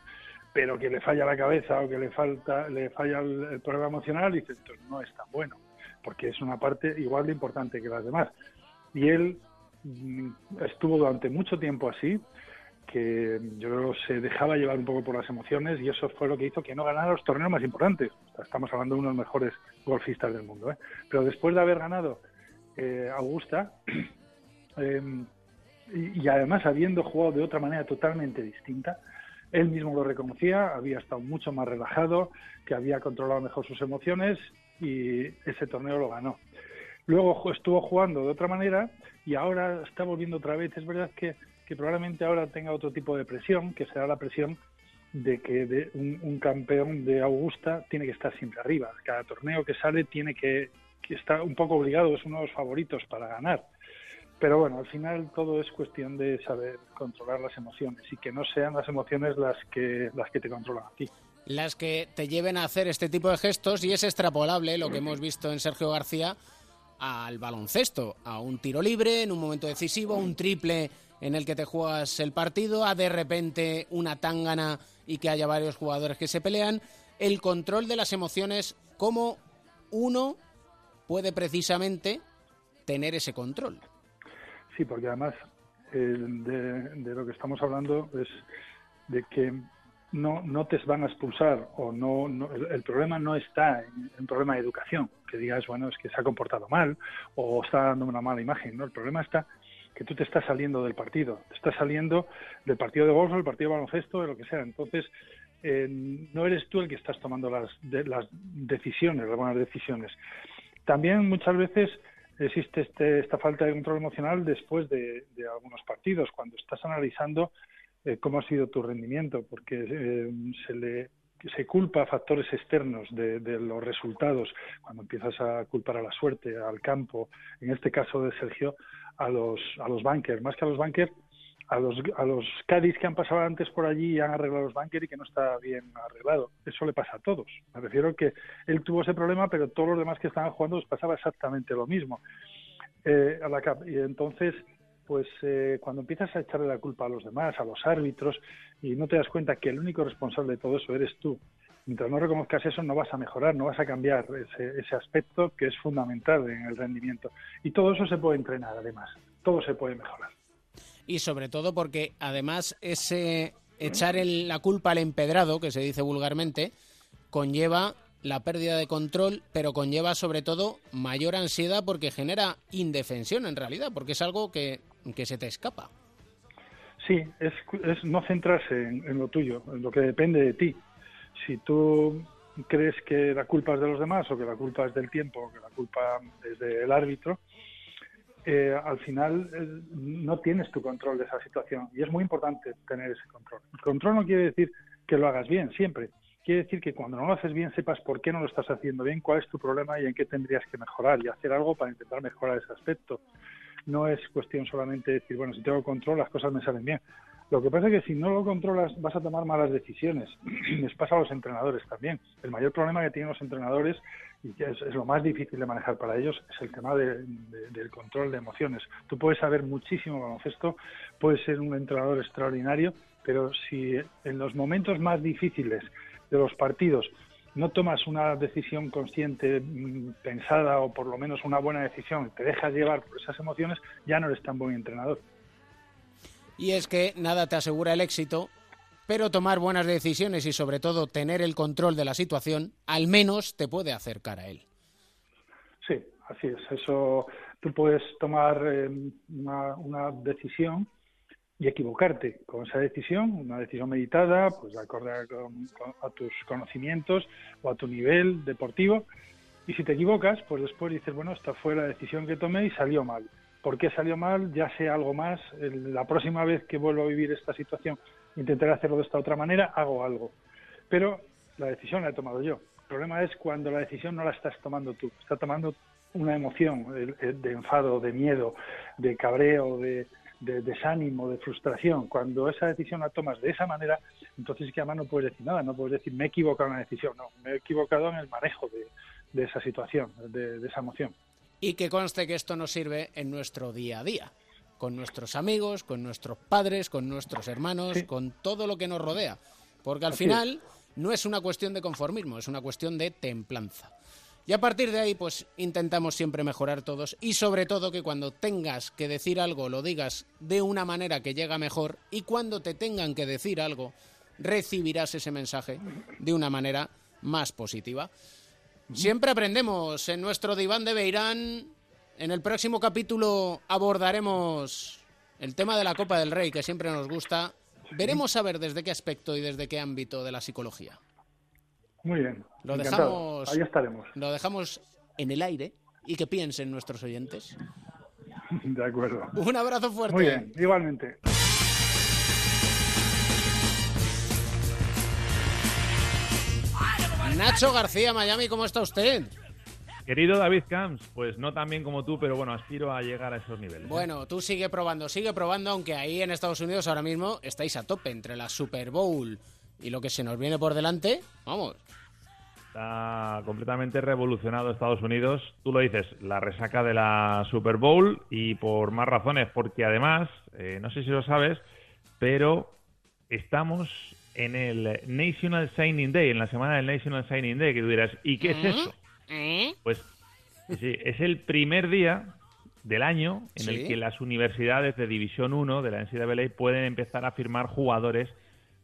N: pero que le falla la cabeza o que le falta le falla el, el problema emocional, dices, "Entonces no es tan bueno, porque es una parte igual de importante que las demás. Y él mm, estuvo durante mucho tiempo así, que yo creo se dejaba llevar un poco por las emociones y eso fue lo que hizo que no ganara los torneos más importantes. Estamos hablando de uno de los mejores golfistas del mundo. ¿eh? Pero después de haber ganado eh, Augusta, eh, y, y además habiendo jugado de otra manera totalmente distinta, él mismo lo reconocía, había estado mucho más relajado, que había controlado mejor sus emociones y ese torneo lo ganó. Luego estuvo jugando de otra manera y ahora está volviendo otra vez. Es verdad que, que probablemente ahora tenga otro tipo de presión, que será la presión de que de un, un campeón de Augusta tiene que estar siempre arriba. Cada torneo que sale tiene que, que estar un poco obligado, es uno de los favoritos para ganar. Pero bueno, al final todo es cuestión de saber controlar las emociones y que no sean las emociones las que, las que te controlan a ti.
E: las que te lleven a hacer este tipo de gestos y es extrapolable lo que hemos visto en Sergio García al baloncesto, a un tiro libre en un momento decisivo, un triple en el que te juegas el partido, a de repente una tangana y que haya varios jugadores que se pelean, el control de las emociones, cómo uno puede precisamente tener ese control.
N: Sí, porque además eh, de, lo que estamos hablando es de que no, no te van a expulsar o no, no- el, el problema no está en un problema de educación, que digas, bueno, es que se ha comportado mal o está dando una mala imagen, ¿no? El problema está que tú te estás saliendo del partido, te estás saliendo del partido de golf, del partido de baloncesto, de lo que sea. Entonces, eh, no eres tú el que estás tomando las, de- las decisiones, las buenas decisiones. También muchas veces existe este- esta falta de control emocional después de, algunos partidos, cuando estás analizando eh, cómo ha sido tu rendimiento, porque eh, se le se culpa a factores externos de, de los resultados, cuando empiezas a culpar a la suerte, al campo, en este caso de Sergio, a los, a los bankers, más que a los bankers, a los, a los Cádiz que han pasado antes por allí y han arreglado los bankers y que no está bien arreglado. Eso le pasa a todos. Me refiero que él tuvo ese problema, pero todos los demás que estaban jugando les pasaba exactamente lo mismo. Eh, a la cap- y entonces, pues eh, cuando empiezas a echarle la culpa a los demás, a los árbitros, y no te das cuenta que el único responsable de todo eso eres tú, mientras no reconozcas eso no vas a mejorar, no vas a cambiar ese, ese aspecto que es fundamental en el rendimiento. Y todo eso se puede entrenar, además. Todo se puede mejorar.
E: Y sobre todo porque además ese echar el- la culpa al empedrado, que se dice vulgarmente, conlleva la pérdida de control, pero conlleva sobre todo mayor ansiedad porque genera indefensión en realidad, porque es algo que, que se te escapa.
N: Sí, es, es no centrarse en, en lo tuyo, en lo que depende de ti. Si tú crees que la culpa es de los demás o que la culpa es del tiempo o que la culpa es del árbitro, eh, al final eh, no tienes tu control de esa situación y es muy importante tener ese control. El control no quiere decir que lo hagas bien siempre, quiere decir que cuando no lo haces bien sepas por qué no lo estás haciendo bien, cuál es tu problema y en qué tendrías que mejorar y hacer algo para intentar mejorar ese aspecto. No es cuestión solamente de decir, bueno, si tengo control las cosas me salen bien. Lo que pasa es que si no lo controlas vas a tomar malas decisiones. Les pasa a los entrenadores también. El mayor problema que tienen los entrenadores y que es, lo más difícil de manejar para ellos es el tema de- del control de emociones. Tú puedes saber muchísimo baloncesto, puedes ser un entrenador extraordinario, pero si en los momentos más difíciles de los partidos no tomas una decisión consciente, mm, pensada o por lo menos una buena decisión, te dejas llevar por esas emociones, ya no eres tan buen entrenador.
E: Y es que nada te asegura el éxito, pero tomar buenas decisiones y sobre todo tener el control de la situación, al menos te puede acercar a él.
N: Sí, así es. Eso tú puedes tomar eh, una, decisión y equivocarte con esa decisión, una decisión meditada, pues de acorde a, con- a tus conocimientos o a tu nivel deportivo. Y si te equivocas, pues después dices, bueno, esta fue la decisión que tomé y salió mal. ¿Por qué salió mal? Ya sé algo más. La próxima vez que vuelvo a vivir esta situación, intentaré hacerlo de esta otra manera, hago algo. Pero la decisión la he tomado yo. El problema es cuando la decisión no la estás tomando tú, está tomando una emoción el de enfado, de miedo, de cabreo, de, de desánimo, de frustración. Cuando esa decisión la tomas de esa manera, entonces es que además no puedes decir nada, no puedes decir me he equivocado en la decisión, no, me he equivocado en el manejo de, de esa situación, de, de esa emoción.
E: Y que conste que esto nos sirve en nuestro día a día, con nuestros amigos, con nuestros padres, con nuestros hermanos, con todo lo que nos rodea. Porque al
N: Así
E: final no es una cuestión de conformismo, es una cuestión de templanza. Y a partir de ahí, pues intentamos siempre mejorar todos y sobre todo que cuando tengas que decir algo lo digas de una manera que llega mejor y cuando te tengan que decir algo recibirás ese mensaje de una manera más positiva. Siempre aprendemos en nuestro diván de Beirán. En el próximo capítulo abordaremos el tema de la Copa del Rey, que siempre nos gusta. Veremos a ver desde qué aspecto y desde qué ámbito de la psicología.
N: Muy bien.
E: Lo dejamos,
N: Ahí estaremos.
E: lo dejamos en el aire y que piensen nuestros oyentes.
N: De acuerdo.
E: Un abrazo fuerte.
N: Muy bien, igualmente.
E: Nacho García, Miami, ¿cómo está usted?
P: Querido David Camps, pues no tan bien como tú, pero bueno, aspiro a llegar a esos niveles.
E: Bueno, tú sigue probando, sigue probando, aunque ahí en Estados Unidos ahora mismo estáis a tope entre la Super Bowl y lo que se nos viene por delante. Vamos.
P: Está completamente revolucionado Estados Unidos. Tú lo dices, la resaca de la Super Bowl y por más razones, porque además, eh, no sé si lo sabes, pero estamos en el National Signing Day, en la semana del National Signing Day, que tú dirás, ¿y qué es eso? Pues sí, sí, es el primer día del año en el que las universidades de División 1 de la NCAA pueden empezar a firmar jugadores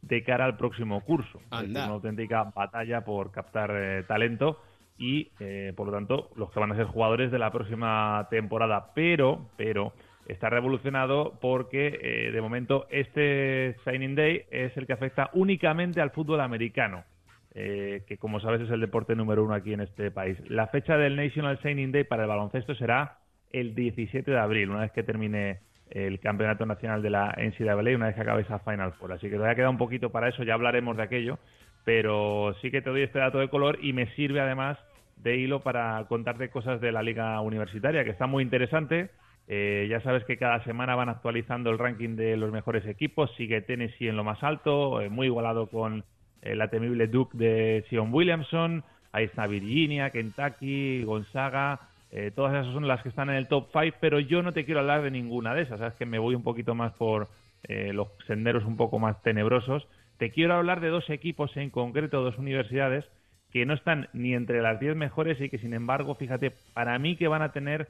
P: de cara al próximo curso. Es una auténtica batalla por captar eh, talento y, eh, por lo tanto, los que van a ser jugadores de la próxima temporada. Pero, pero, está revolucionado porque, eh, de momento, este Signing Day es el que afecta únicamente al fútbol americano eh, que como sabes es el deporte número uno aquí en este país. La fecha del National Signing Day para el baloncesto será el 17 de abril, una vez que termine el campeonato nacional de la NCAA, una vez que acabe esa Final Four. Así que todavía queda un poquito para eso, ya hablaremos de aquello, pero sí que te doy este dato de color y me sirve además de hilo para contarte cosas de la liga universitaria, que está muy interesante. Eh, ya sabes que cada semana van actualizando el ranking de los mejores equipos. Sigue Tennessee en lo más alto, eh, muy igualado con eh, la temible Duke de Sion Williamson. Ahí está Virginia, Kentucky, Gonzaga. eh, todas esas son las que están en el top 5, pero yo no te quiero hablar de ninguna de esas. Sabes que me voy un poquito más por eh, los senderos un poco más tenebrosos. Te quiero hablar de dos equipos en concreto, dos universidades que no están ni entre las 10 mejores y que, sin embargo, fíjate, para mí que van a tener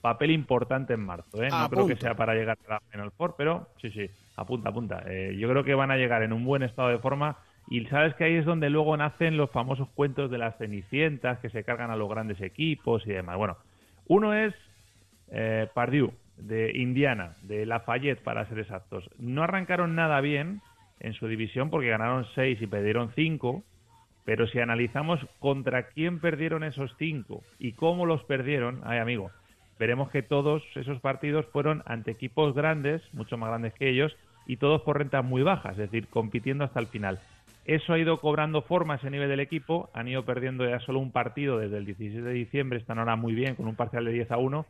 P: papel importante en marzo. ¿eh? No creo que sea para llegar a la Final Four, pero sí, sí, apunta, apunta. Eh, yo creo que van a llegar en un buen estado de forma y sabes que ahí es donde luego nacen los famosos cuentos de las cenicientas que se cargan a los grandes equipos y demás. Bueno, uno es eh, de Indiana, de Lafayette para ser exactos. No arrancaron nada bien en su división porque ganaron 6 y perdieron 5, pero si analizamos contra quién perdieron esos 5 y cómo los perdieron, ay amigo, veremos que todos esos partidos fueron ante equipos grandes, mucho más grandes que ellos, y todos por rentas muy bajas, es decir, compitiendo hasta el final. Eso ha ido cobrando forma a ese nivel del equipo, han ido perdiendo ya solo un partido desde el 16 de diciembre, están ahora muy bien con un parcial de 10 a 1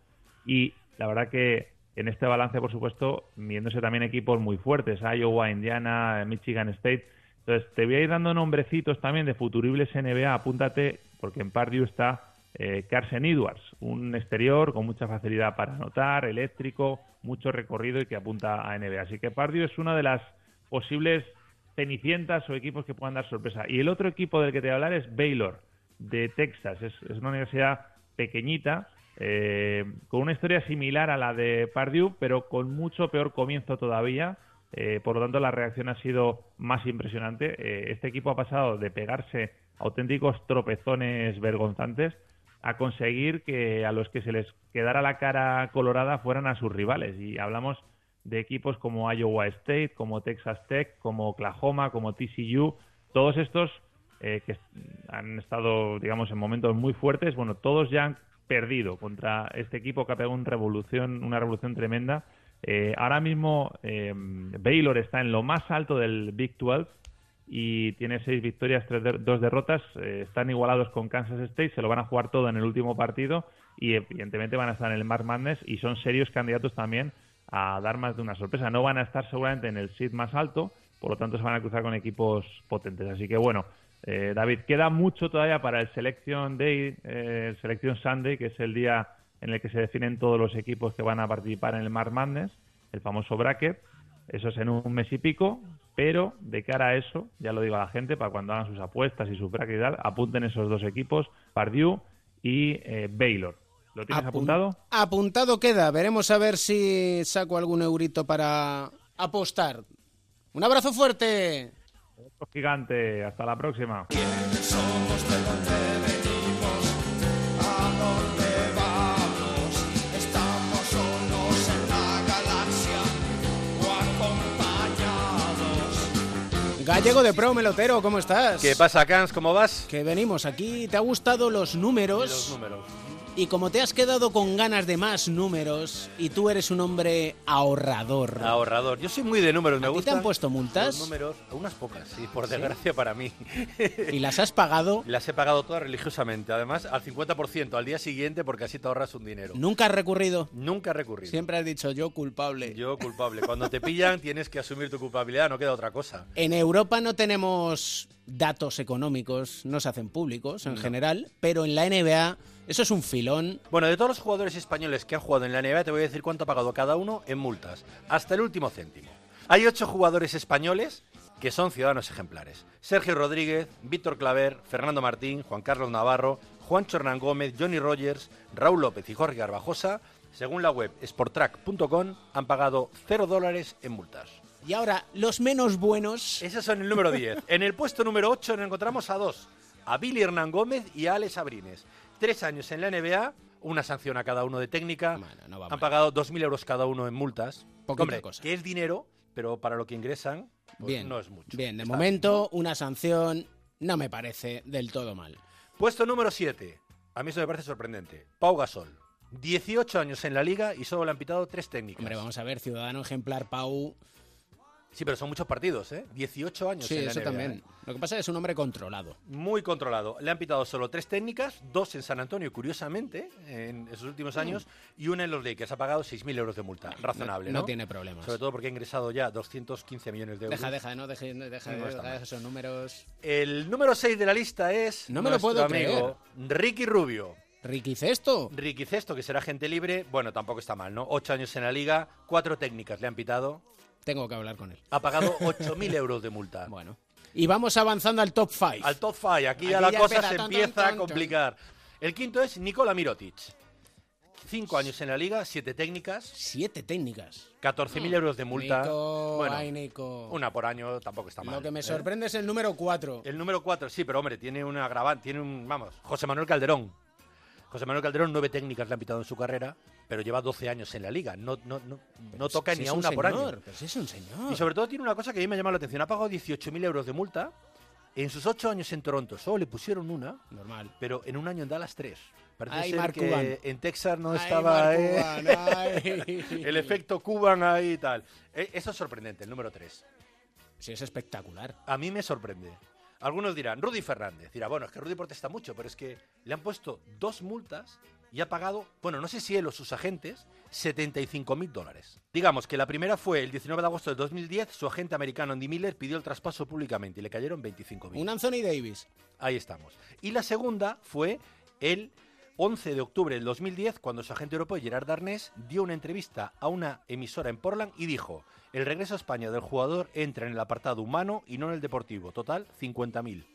P: y la verdad que en este balance, por supuesto, viéndose también equipos muy fuertes, Iowa, Indiana, Michigan State. Entonces, te voy a ir dando nombrecitos también de futuribles NBA, apúntate, porque en Purdue está eh, Carson Edwards, un exterior con mucha facilidad para anotar, eléctrico, mucho recorrido y que apunta a NBA. Así que Purdue es una de las posibles cenicientas o equipos que puedan dar sorpresa. Y el otro equipo del que te voy a hablar es Baylor, de Texas. Es, una universidad pequeñita, eh, con una historia similar a la de Purdue, pero con mucho peor comienzo todavía. Eh, por lo tanto, la reacción ha sido más impresionante. Eh, este equipo ha pasado de pegarse auténticos tropezones vergonzantes a conseguir que a los que se les quedara la cara colorada fueran a sus rivales. Y hablamos de equipos como Iowa State, como Texas Tech, como Oklahoma, como TCU, todos estos eh, que han estado, digamos, en momentos muy fuertes, bueno, todos ya han perdido contra este equipo que ha pegado una revolución, una revolución tremenda. Eh, ahora mismo eh, Baylor está en lo más alto del Big 12 y tiene seis victorias, tres de- dos derrotas. Están igualados con Kansas State, se lo van a jugar todo en el último partido y evidentemente van a estar en el March Madness y son serios candidatos también a dar más de una sorpresa. No van a estar seguramente en el seed más alto, por lo tanto se van a cruzar con equipos potentes. Así que bueno, eh, David, queda mucho todavía para el Selection Day, eh, Sunday, que es el día en el que se definen todos los equipos que van a participar en el Mar Madness, el famoso bracket. Eso es en un mes y pico, pero de cara a eso, ya lo digo a la gente, para cuando hagan sus apuestas y su bracket y tal, apunten esos dos equipos, Purdue y eh, Baylor. ¿Lo tienes
E: Apun-
P: apuntado?
E: Apuntado queda. Veremos a ver si saco algún eurito para apostar. Un abrazo fuerte.
P: Otro gigante, hasta la próxima.
I: Somos de donde venimos, a dónde vamos. Estamos solos en la galaxia o acompañados.
E: Gallego de Pro Melotero, ¿cómo estás?
Q: ¿Qué pasa, Cans? ¿Cómo vas?
E: Que venimos aquí. ¿Te ha gustado los números?
Q: Los números.
E: Y como te has quedado con ganas de más números y tú eres un hombre ahorrador.
Q: Ahorrador. Yo soy muy de números, me
E: ¿A ti te han puesto multas?
Q: Los números, unas pocas, sí, por
E: ¿Sí?
Q: desgracia para mí.
E: ¿Y las has pagado?
Q: Las he pagado todas religiosamente, además al 50% al día siguiente porque así te ahorras un dinero.
E: ¿Nunca has recurrido?
Q: Nunca he recurrido.
E: Siempre has dicho yo culpable.
Q: Yo culpable. Cuando te pillan tienes que asumir tu culpabilidad, no queda otra cosa.
E: En Europa no tenemos datos económicos, no se hacen públicos en
Q: No.
E: general, pero en la NBA eso es un filón.
Q: Bueno, de todos los jugadores españoles que han jugado en la NBA, te voy a decir cuánto ha pagado cada uno en multas, hasta el último céntimo. Hay ocho jugadores españoles que son ciudadanos ejemplares. Sergio Rodríguez, Víctor Claver, Fernando Martín, Juan Carlos Navarro, Juancho Hernán Gómez, Johnny Rogers, Raúl López y Jorge Garbajosa, según la web sporttrack.com, han pagado cero dólares en multas.
E: Y ahora, los menos buenos.
Q: Esos son el número 10. En el puesto número 8 nos encontramos a dos, a Billy Hernán Gómez y a Alex Abrines. Tres años en la NBA, una sanción a cada uno de técnica.
E: no
Q: Han
E: mal.
Q: pagado 2.000 euros cada uno en multas.
E: Poquita
Q: Hombre,
E: cosa.
Q: que es dinero, pero para lo que ingresan, pues
E: Bien,
Q: no es mucho.
E: Bien, de
Q: Está
E: momento una sanción no me parece del todo mal.
Q: Puesto número 7. A mí eso me parece sorprendente. Pau Gasol. 18 años en la liga y solo le han pitado tres técnicas.
E: Hombre, vamos a ver, ciudadano ejemplar Pau.
Q: Sí, pero son muchos partidos, ¿eh? 18 años
E: Sí,
Q: en la
E: eso
Q: NBA,
E: también.
Q: ¿eh?
E: Lo que pasa es que es un hombre controlado.
Q: Muy controlado. Le han pitado solo tres técnicas, dos en San Antonio, curiosamente, en esos últimos años, y una en los Lakers. Ha pagado 6.000 euros de multa. Razonable,
E: no
Q: ¿no?
E: tiene problemas.
Q: Sobre todo porque ha ingresado ya 215 millones de euros.
E: Deja, deja, no deje, deja,
Q: No
E: de
Q: está
E: dejar
Q: mal.
E: esos números.
Q: El número 6 de la lista es
E: No me lo puedo
Q: amigo Ricky Rubio.
E: Ricky Cesto.
Q: Ricky Cesto, que será gente libre. Bueno, tampoco está mal, ¿no? Ocho años en la liga, cuatro técnicas le han pitado.
E: Tengo que hablar con él.
Q: Ha pagado 8.000 euros de multa.
E: Bueno. Y vamos avanzando al top 5.
Q: Al top 5. Aquí, ya
E: Aquí
Q: la
E: ya
Q: cosa
E: empieza,
Q: se
E: ton,
Q: empieza
E: ton,
Q: a
E: ton.
Q: complicar. El quinto es Nikola Mirotic. Cinco años en la liga, siete técnicas.
E: Siete técnicas.
Q: 14.000 euros de multa.
E: Nico,
Q: bueno,
E: ay, Nico.
Q: una por año tampoco está mal.
E: Lo que me
Q: ¿eh?
E: sorprende es el número 4.
Q: El número 4, sí, pero hombre, tiene una agravante, tiene un, vamos, José Manuel Calderón. José Manuel Calderón, nueve técnicas le han pitado en su carrera, pero lleva 12 años en la liga. No, no, no, no toca
E: si
Q: ni a
E: un
Q: una por
E: señor,
Q: año.
E: pero si es un señor.
Q: Y sobre todo tiene una cosa que a mí me ha llamado la atención. Ha pagado 18.000 euros de multa. En sus ocho años en Toronto solo le pusieron una,
E: Normal.
Q: pero en un año en Dallas tres. Parece
E: Ay,
Q: ser
E: Mark
Q: que
E: Cuban.
Q: en Texas no
E: Ay,
Q: estaba eh,
E: Cuban,
Q: el efecto Cuban ahí y tal. Eh, Eso es sorprendente, el número 3.
E: Sí, es espectacular.
Q: A mí me sorprende. Algunos dirán, Rudy Fernández. Dirá, bueno, es que Rudy protesta mucho, pero es que le han puesto dos multas y ha pagado, bueno, no sé si él o sus agentes, 75 mil dólares. Digamos que la primera fue el 19 de agosto de 2010, su agente americano Andy Miller pidió el traspaso públicamente y le cayeron 25 mil.
E: Un Anthony Davis.
Q: Ahí estamos. Y la segunda fue el 11 de octubre del 2010, cuando su agente europeo Gerard Darnés dio una entrevista a una emisora en Portland y dijo, el regreso a España del jugador entra en el apartado humano y no en el deportivo. Total, 50.000.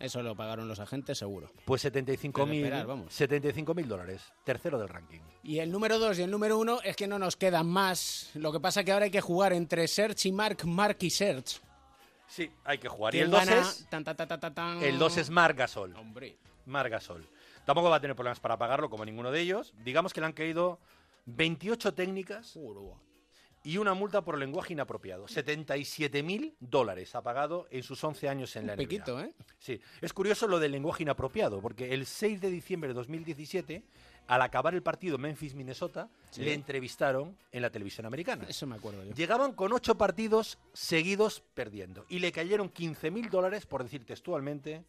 E: Eso lo pagaron los agentes, seguro.
Q: Pues 75.000
E: esperar, vamos.
Q: 75.000 dólares. Tercero del ranking.
E: Y el número 2 y el número 1 es que no nos quedan más. Lo que pasa que ahora hay que jugar entre Search y Mark, Mark y Search.
Q: Sí, hay que jugar. Y
E: ¿Quién
Q: el 2
E: gana?
Q: es...
E: Tan, tan, tan.
Q: El 2 es Margasol.
E: Hombre.
Q: Margasol. Tampoco va a tener problemas para pagarlo, como ninguno de ellos. Digamos que le han caído 28 técnicas y una multa por lenguaje inapropiado. 77.000 dólares ha pagado en sus 11 años en
E: Un
Q: la NBA.
E: piquito, ¿eh?
Q: Sí. Es curioso lo del lenguaje inapropiado, porque el 6 de diciembre de 2017, al acabar el partido Memphis-Minnesota,
E: Sí.
Q: le entrevistaron en la televisión americana.
E: Eso me acuerdo yo.
Q: Llegaban con ocho partidos seguidos perdiendo y le cayeron 15.000 dólares, por decir textualmente,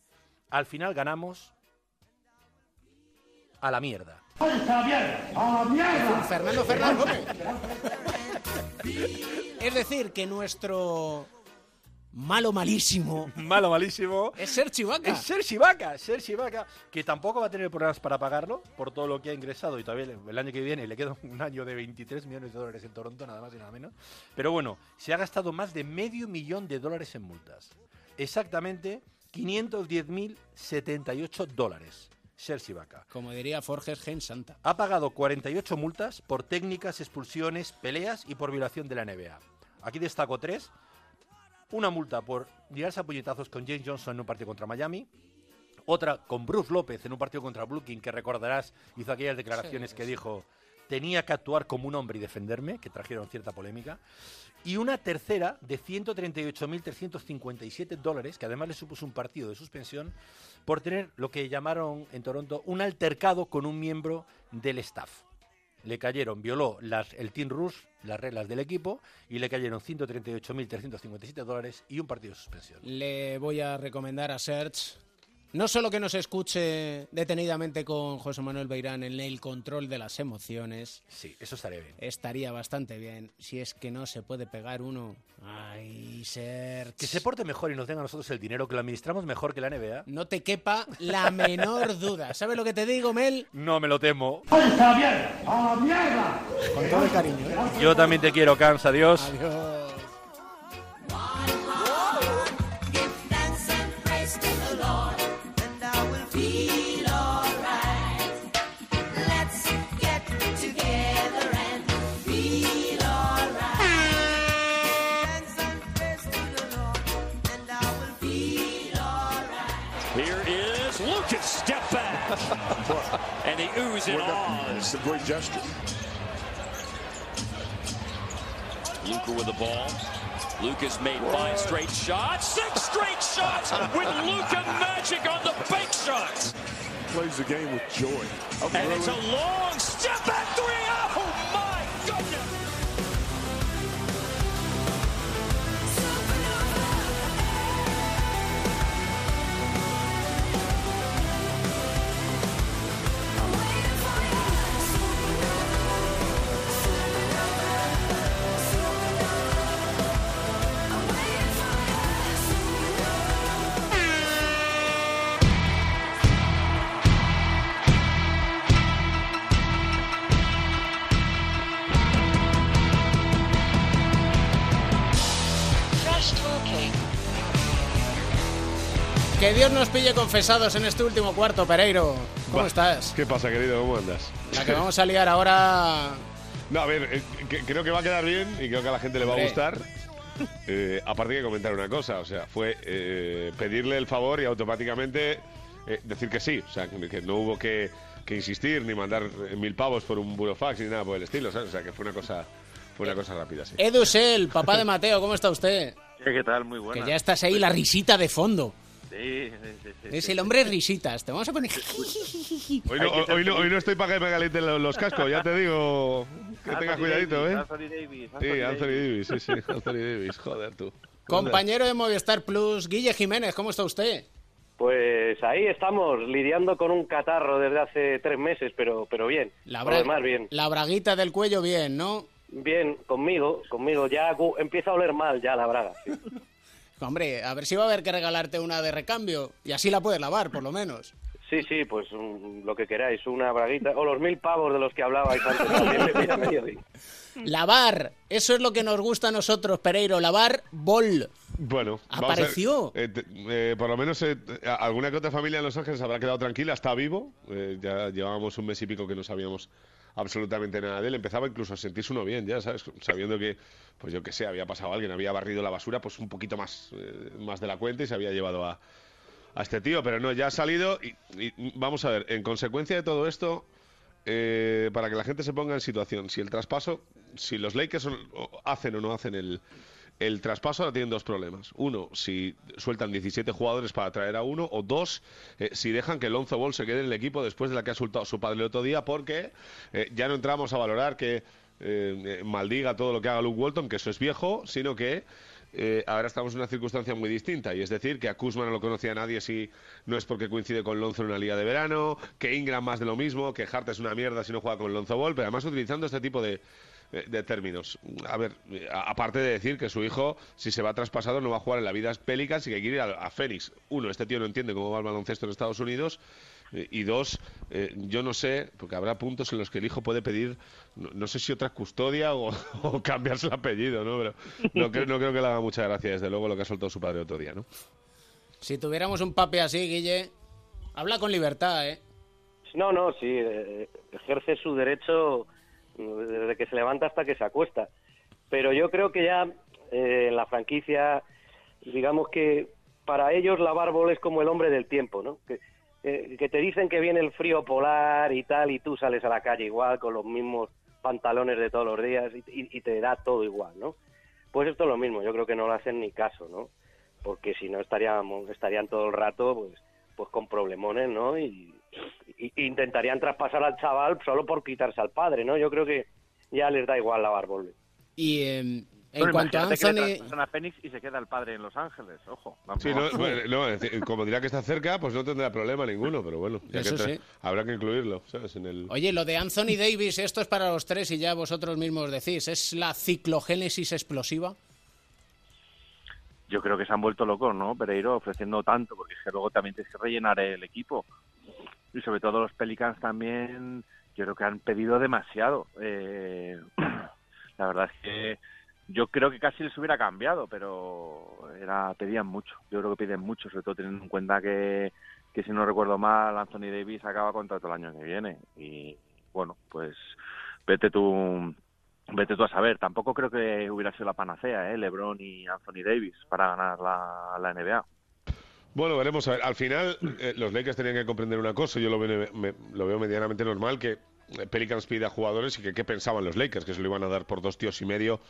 Q: al final ganamos a la mierda.
E: Fernando Fernández. Es decir, que nuestro malo malísimo.
Q: Malo, malísimo.
E: Es Serge Ibaka.
Q: Es Serge Ibaka, Serge Ibaka, que tampoco va a tener problemas para pagarlo por todo lo que ha ingresado y todavía el año que viene le queda un año de 23 millones de dólares en Toronto, nada más y nada menos. Pero bueno, se ha gastado más de medio millón de dólares en multas. Exactamente 510.078 dólares. Serge Ibaka.
E: Como diría Forges Gen Santa.
Q: Ha pagado 48 multas por técnicas, expulsiones, peleas y por violación de la NBA. Aquí destaco tres. Una multa por liarse a puñetazos con James Johnson en un partido contra Miami. Otra con Bruce López en un partido contra Brooklyn, que recordarás hizo aquellas declaraciones
E: Sí,
Q: que dijo tenía que actuar como un hombre y defenderme, que trajeron cierta polémica. Y una tercera de 138.357 dólares, que además le supuso un partido de suspensión, por tener lo que llamaron en Toronto un altercado con un miembro del staff. Le cayeron, violó el Team Rush, las reglas del equipo, y le cayeron 138.357 dólares y un partido de suspensión.
E: Le voy a recomendar a Serge no solo que nos escuche detenidamente con José Manuel Beirán en el control de las emociones.
Q: Sí, eso estaría bien.
E: Estaría bastante bien. Si es que no se puede pegar uno. Ay, Serge.
Q: Que se porte mejor y nos den a nosotros el dinero, que lo administramos mejor que la NBA.
E: No te quepa la menor duda. ¿Sabes lo que te digo, Mel?
Q: No me lo temo.
E: ¡Está bien! ¡A mierda! Con todo el cariño, ¿eh?
Q: Yo también te quiero, Cans. Adiós.
E: Adiós.
R: Oohs and ahs.
S: It's a great gesture.
R: Luca with the ball. Lucas made five straight shots, six straight shots with Luca magic on the fake shots.
S: Plays the game with joy.
R: And it's a long step back three. Oh
E: Que Dios nos pille confesados en este último cuarto, Pereiro. ¿Cómo
S: Va.
E: estás?
S: ¿Qué pasa, querido? ¿Cómo andas?
E: La que vamos a liar ahora.
S: No, a ver, eh, que- creo que va a quedar bien y creo que a la gente le va a gustar. Eh, aparte que comentar una cosa, o sea, fue eh, pedirle el favor y automáticamente eh, decir que sí, o sea, que, que no hubo que, que insistir ni mandar eh, mil pavos por un burofax ni nada por el estilo, ¿sabes? O sea, que fue una cosa, fue una cosa rápida, sí.
E: Edu Sel, papá de Mateo, ¿cómo está usted?
T: ¿Qué tal? Muy buena.
E: Que ya estás ahí, la risita de fondo.
T: Sí, sí, sí, sí,
E: Es el hombre risitas. Te vamos a poner.
S: Hoy no, hoy, no, hoy no estoy para que me calienten los, los cascos, ya te digo que
T: Anthony
S: tengas cuidadito,
T: Davis,
S: ¿eh?
T: Anthony Davis,
S: Sí,
T: Anthony
S: Anthony
T: Davis.
S: Davis, sí, sí, Anthony Davis, joder tú.
E: Compañero de Movistar Plus, Guille Jiménez, ¿cómo está usted?
U: Pues ahí estamos, lidiando con un catarro desde hace tres meses, pero, pero bien.
E: La, bra-
U: demás, bien.
E: la braguita del cuello, bien, ¿no?
U: Bien, conmigo, conmigo. Ya empieza a oler mal ya la braga.
E: Hombre, a ver si va a haber que regalarte una de recambio. Y así la puedes lavar, por lo menos.
U: Sí, sí, pues mm, lo que queráis, una braguita. O los mil pavos de los que hablabais antes también.
E: Lavar, eso es lo que nos gusta a nosotros, Pereiro. Lavar bol.
S: Bueno, vamos a ver.
E: Apareció.
S: Eh, eh, por lo menos eh, alguna que otra familia en Los Ángeles habrá quedado tranquila, está vivo. Eh, ya llevábamos un mes y pico que no sabíamos absolutamente nada de él. Empezaba incluso a sentirse uno bien, ya, ¿sabes? Sabiendo que, pues yo qué sé, había pasado alguien, había barrido la basura, pues un poquito más, eh, más de la cuenta y se había llevado a, a este tío. Pero no, ya ha salido y, vamos a ver, en consecuencia de todo esto, eh, para que la gente se ponga en situación, si el traspaso, si los Lakers son- hacen o no hacen el, el traspaso, ahora tienen dos problemas. Uno, si sueltan 17 jugadores para traer a uno, o dos, eh, si dejan que Lonzo Ball se quede en el equipo después de la que ha soltado su padre el otro día, porque eh, ya no entramos a valorar que eh, maldiga todo lo que haga Luke Walton, que eso es viejo, sino que ahora estamos en una circunstancia muy distinta, y es decir, que a Kuzma no lo conocía nadie si no es porque coincide con Lonzo en una liga de verano, que Ingram más de lo mismo, que Hart es una mierda si no juega con Lonzo Ball, pero además utilizando este tipo de, de términos. A ver, eh, aparte de decir que su hijo, si se va traspasado, no va a jugar en la vida Pelicans y que quiere ir a, a Phoenix. Uno, este tío no entiende cómo va el baloncesto en Estados Unidos. eh, Y dos, eh, yo no sé, porque habrá puntos en los que el hijo puede pedir, no, no sé si otra custodia o, o cambiarse el apellido, ¿no? Pero no, creo- no creo que le haga mucha gracia, desde luego, lo que ha soltado su padre otro día, ¿no?
E: Si tuviéramos un papi así, Guille, habla con libertad, ¿eh?
U: No, no, sí, eh, ejerce su derecho desde que se levanta hasta que se acuesta. Pero yo creo que ya eh, en la franquicia, digamos que para ellos la Bárbol es como el hombre del tiempo, ¿no? Que, eh, que te dicen que viene el frío polar y tal, y tú sales a la calle igual con los mismos pantalones de todos los días y, y- y te da todo igual, ¿no? Pues esto es lo mismo, yo creo que no le hacen ni caso, ¿no? Porque si no estaríamos, estarían todo el rato, pues, pues con problemones, ¿no? Y, y- y intentarían traspasar al chaval solo por quitarse al padre, ¿no? Yo creo que ya les da igual la Bárbol.
E: Y em, en
T: Bueno,
E: cuanto a Anthony...
T: a Phoenix y se queda el padre en Los Ángeles, ojo.
S: Sí, no, como dirá que está cerca, pues no tendrá problema ninguno, pero bueno, ya que
E: Eso
S: tra-
E: sí.
S: habrá que incluirlo, ¿sabes? En el...
E: Oye, lo de Anthony Davis, esto es para los tres y ya vosotros mismos decís, ¿es la ciclogénesis explosiva?
T: Yo creo que se han vuelto locos, ¿no? Pereiro ofreciendo tanto, porque es que luego también tienes que rellenar el equipo. Y sobre todo los Pelicans también, yo creo que han pedido demasiado. Eh, la verdad es que yo creo que casi les hubiera cambiado, pero era pedían mucho. Yo creo que piden mucho, sobre todo teniendo en cuenta que, que si no recuerdo mal, Anthony Davis acaba contrato el año que viene. Y bueno, pues vete tú Vete tú a saber, tampoco creo que hubiera sido la panacea, ¿eh? LeBron y Anthony Davis para ganar la, NBA.
S: Bueno, veremos. A ver, al final, eh, los Lakers tenían que comprender una cosa. Yo lo veo, medianamente normal que eh, Pelicans pida jugadores y que qué pensaban los Lakers, que se lo iban a dar por dos tíos y medio,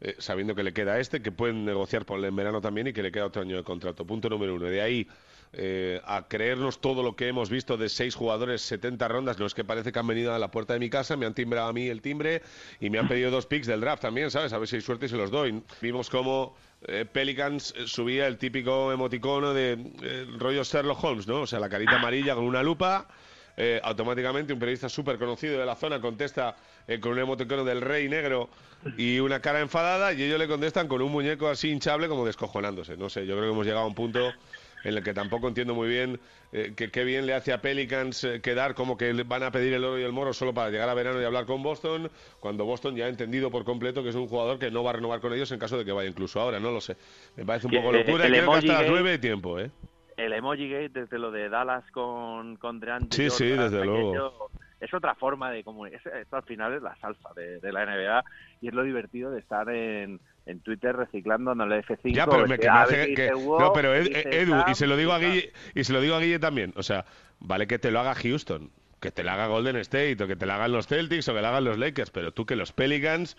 S: eh, sabiendo que le queda este, que pueden negociar por el verano también y que le queda otro año de contrato. Punto número uno. De ahí eh, a creernos todo lo que hemos visto de seis jugadores, 70 rondas, no es que parece que han venido a la puerta de mi casa, me han timbrado a mí el timbre y me han pedido dos picks del draft también, ¿sabes? A ver si hay suerte y se los doy. Vimos cómo eh, Pelicans eh, subía el típico emoticono de eh, rollo Sherlock Holmes, ¿no? O sea, la carita amarilla con una lupa. eh, automáticamente un periodista súper conocido de la zona contesta eh, con un emoticono del rey negro y una cara enfadada y ellos le contestan con un muñeco así hinchable como descojonándose. No sé, yo creo que hemos llegado a un punto en el que tampoco entiendo muy bien eh, que qué bien le hace a Pelicans eh, quedar como que van a pedir el oro y el moro solo para llegar a verano y hablar con Boston, cuando Boston ya ha entendido por completo que es un jugador que no va a renovar con ellos en caso de que vaya incluso ahora, no lo sé. Me parece un poco locura y
T: el
S: creo que hasta las nueve hay tiempo, ¿eh?
T: El emoji gate desde lo de Dallas con, con DeAndre
S: Sí, sí, desde luego.
T: Es otra forma de es, esto al final es la salsa de, de la NBA y es lo divertido de estar en, en Twitter reciclando en el F5.
S: Ya, pero me, que me hace que...
T: Wow,
S: No, pero Ed-
T: dice
S: Edu, y se lo digo a. Guille, y se lo digo a Guille también, o sea, vale que te lo haga Houston, que te lo haga Golden State, o que te lo hagan los Celtics, o que lo hagan los Lakers, pero tú que los Pelicans...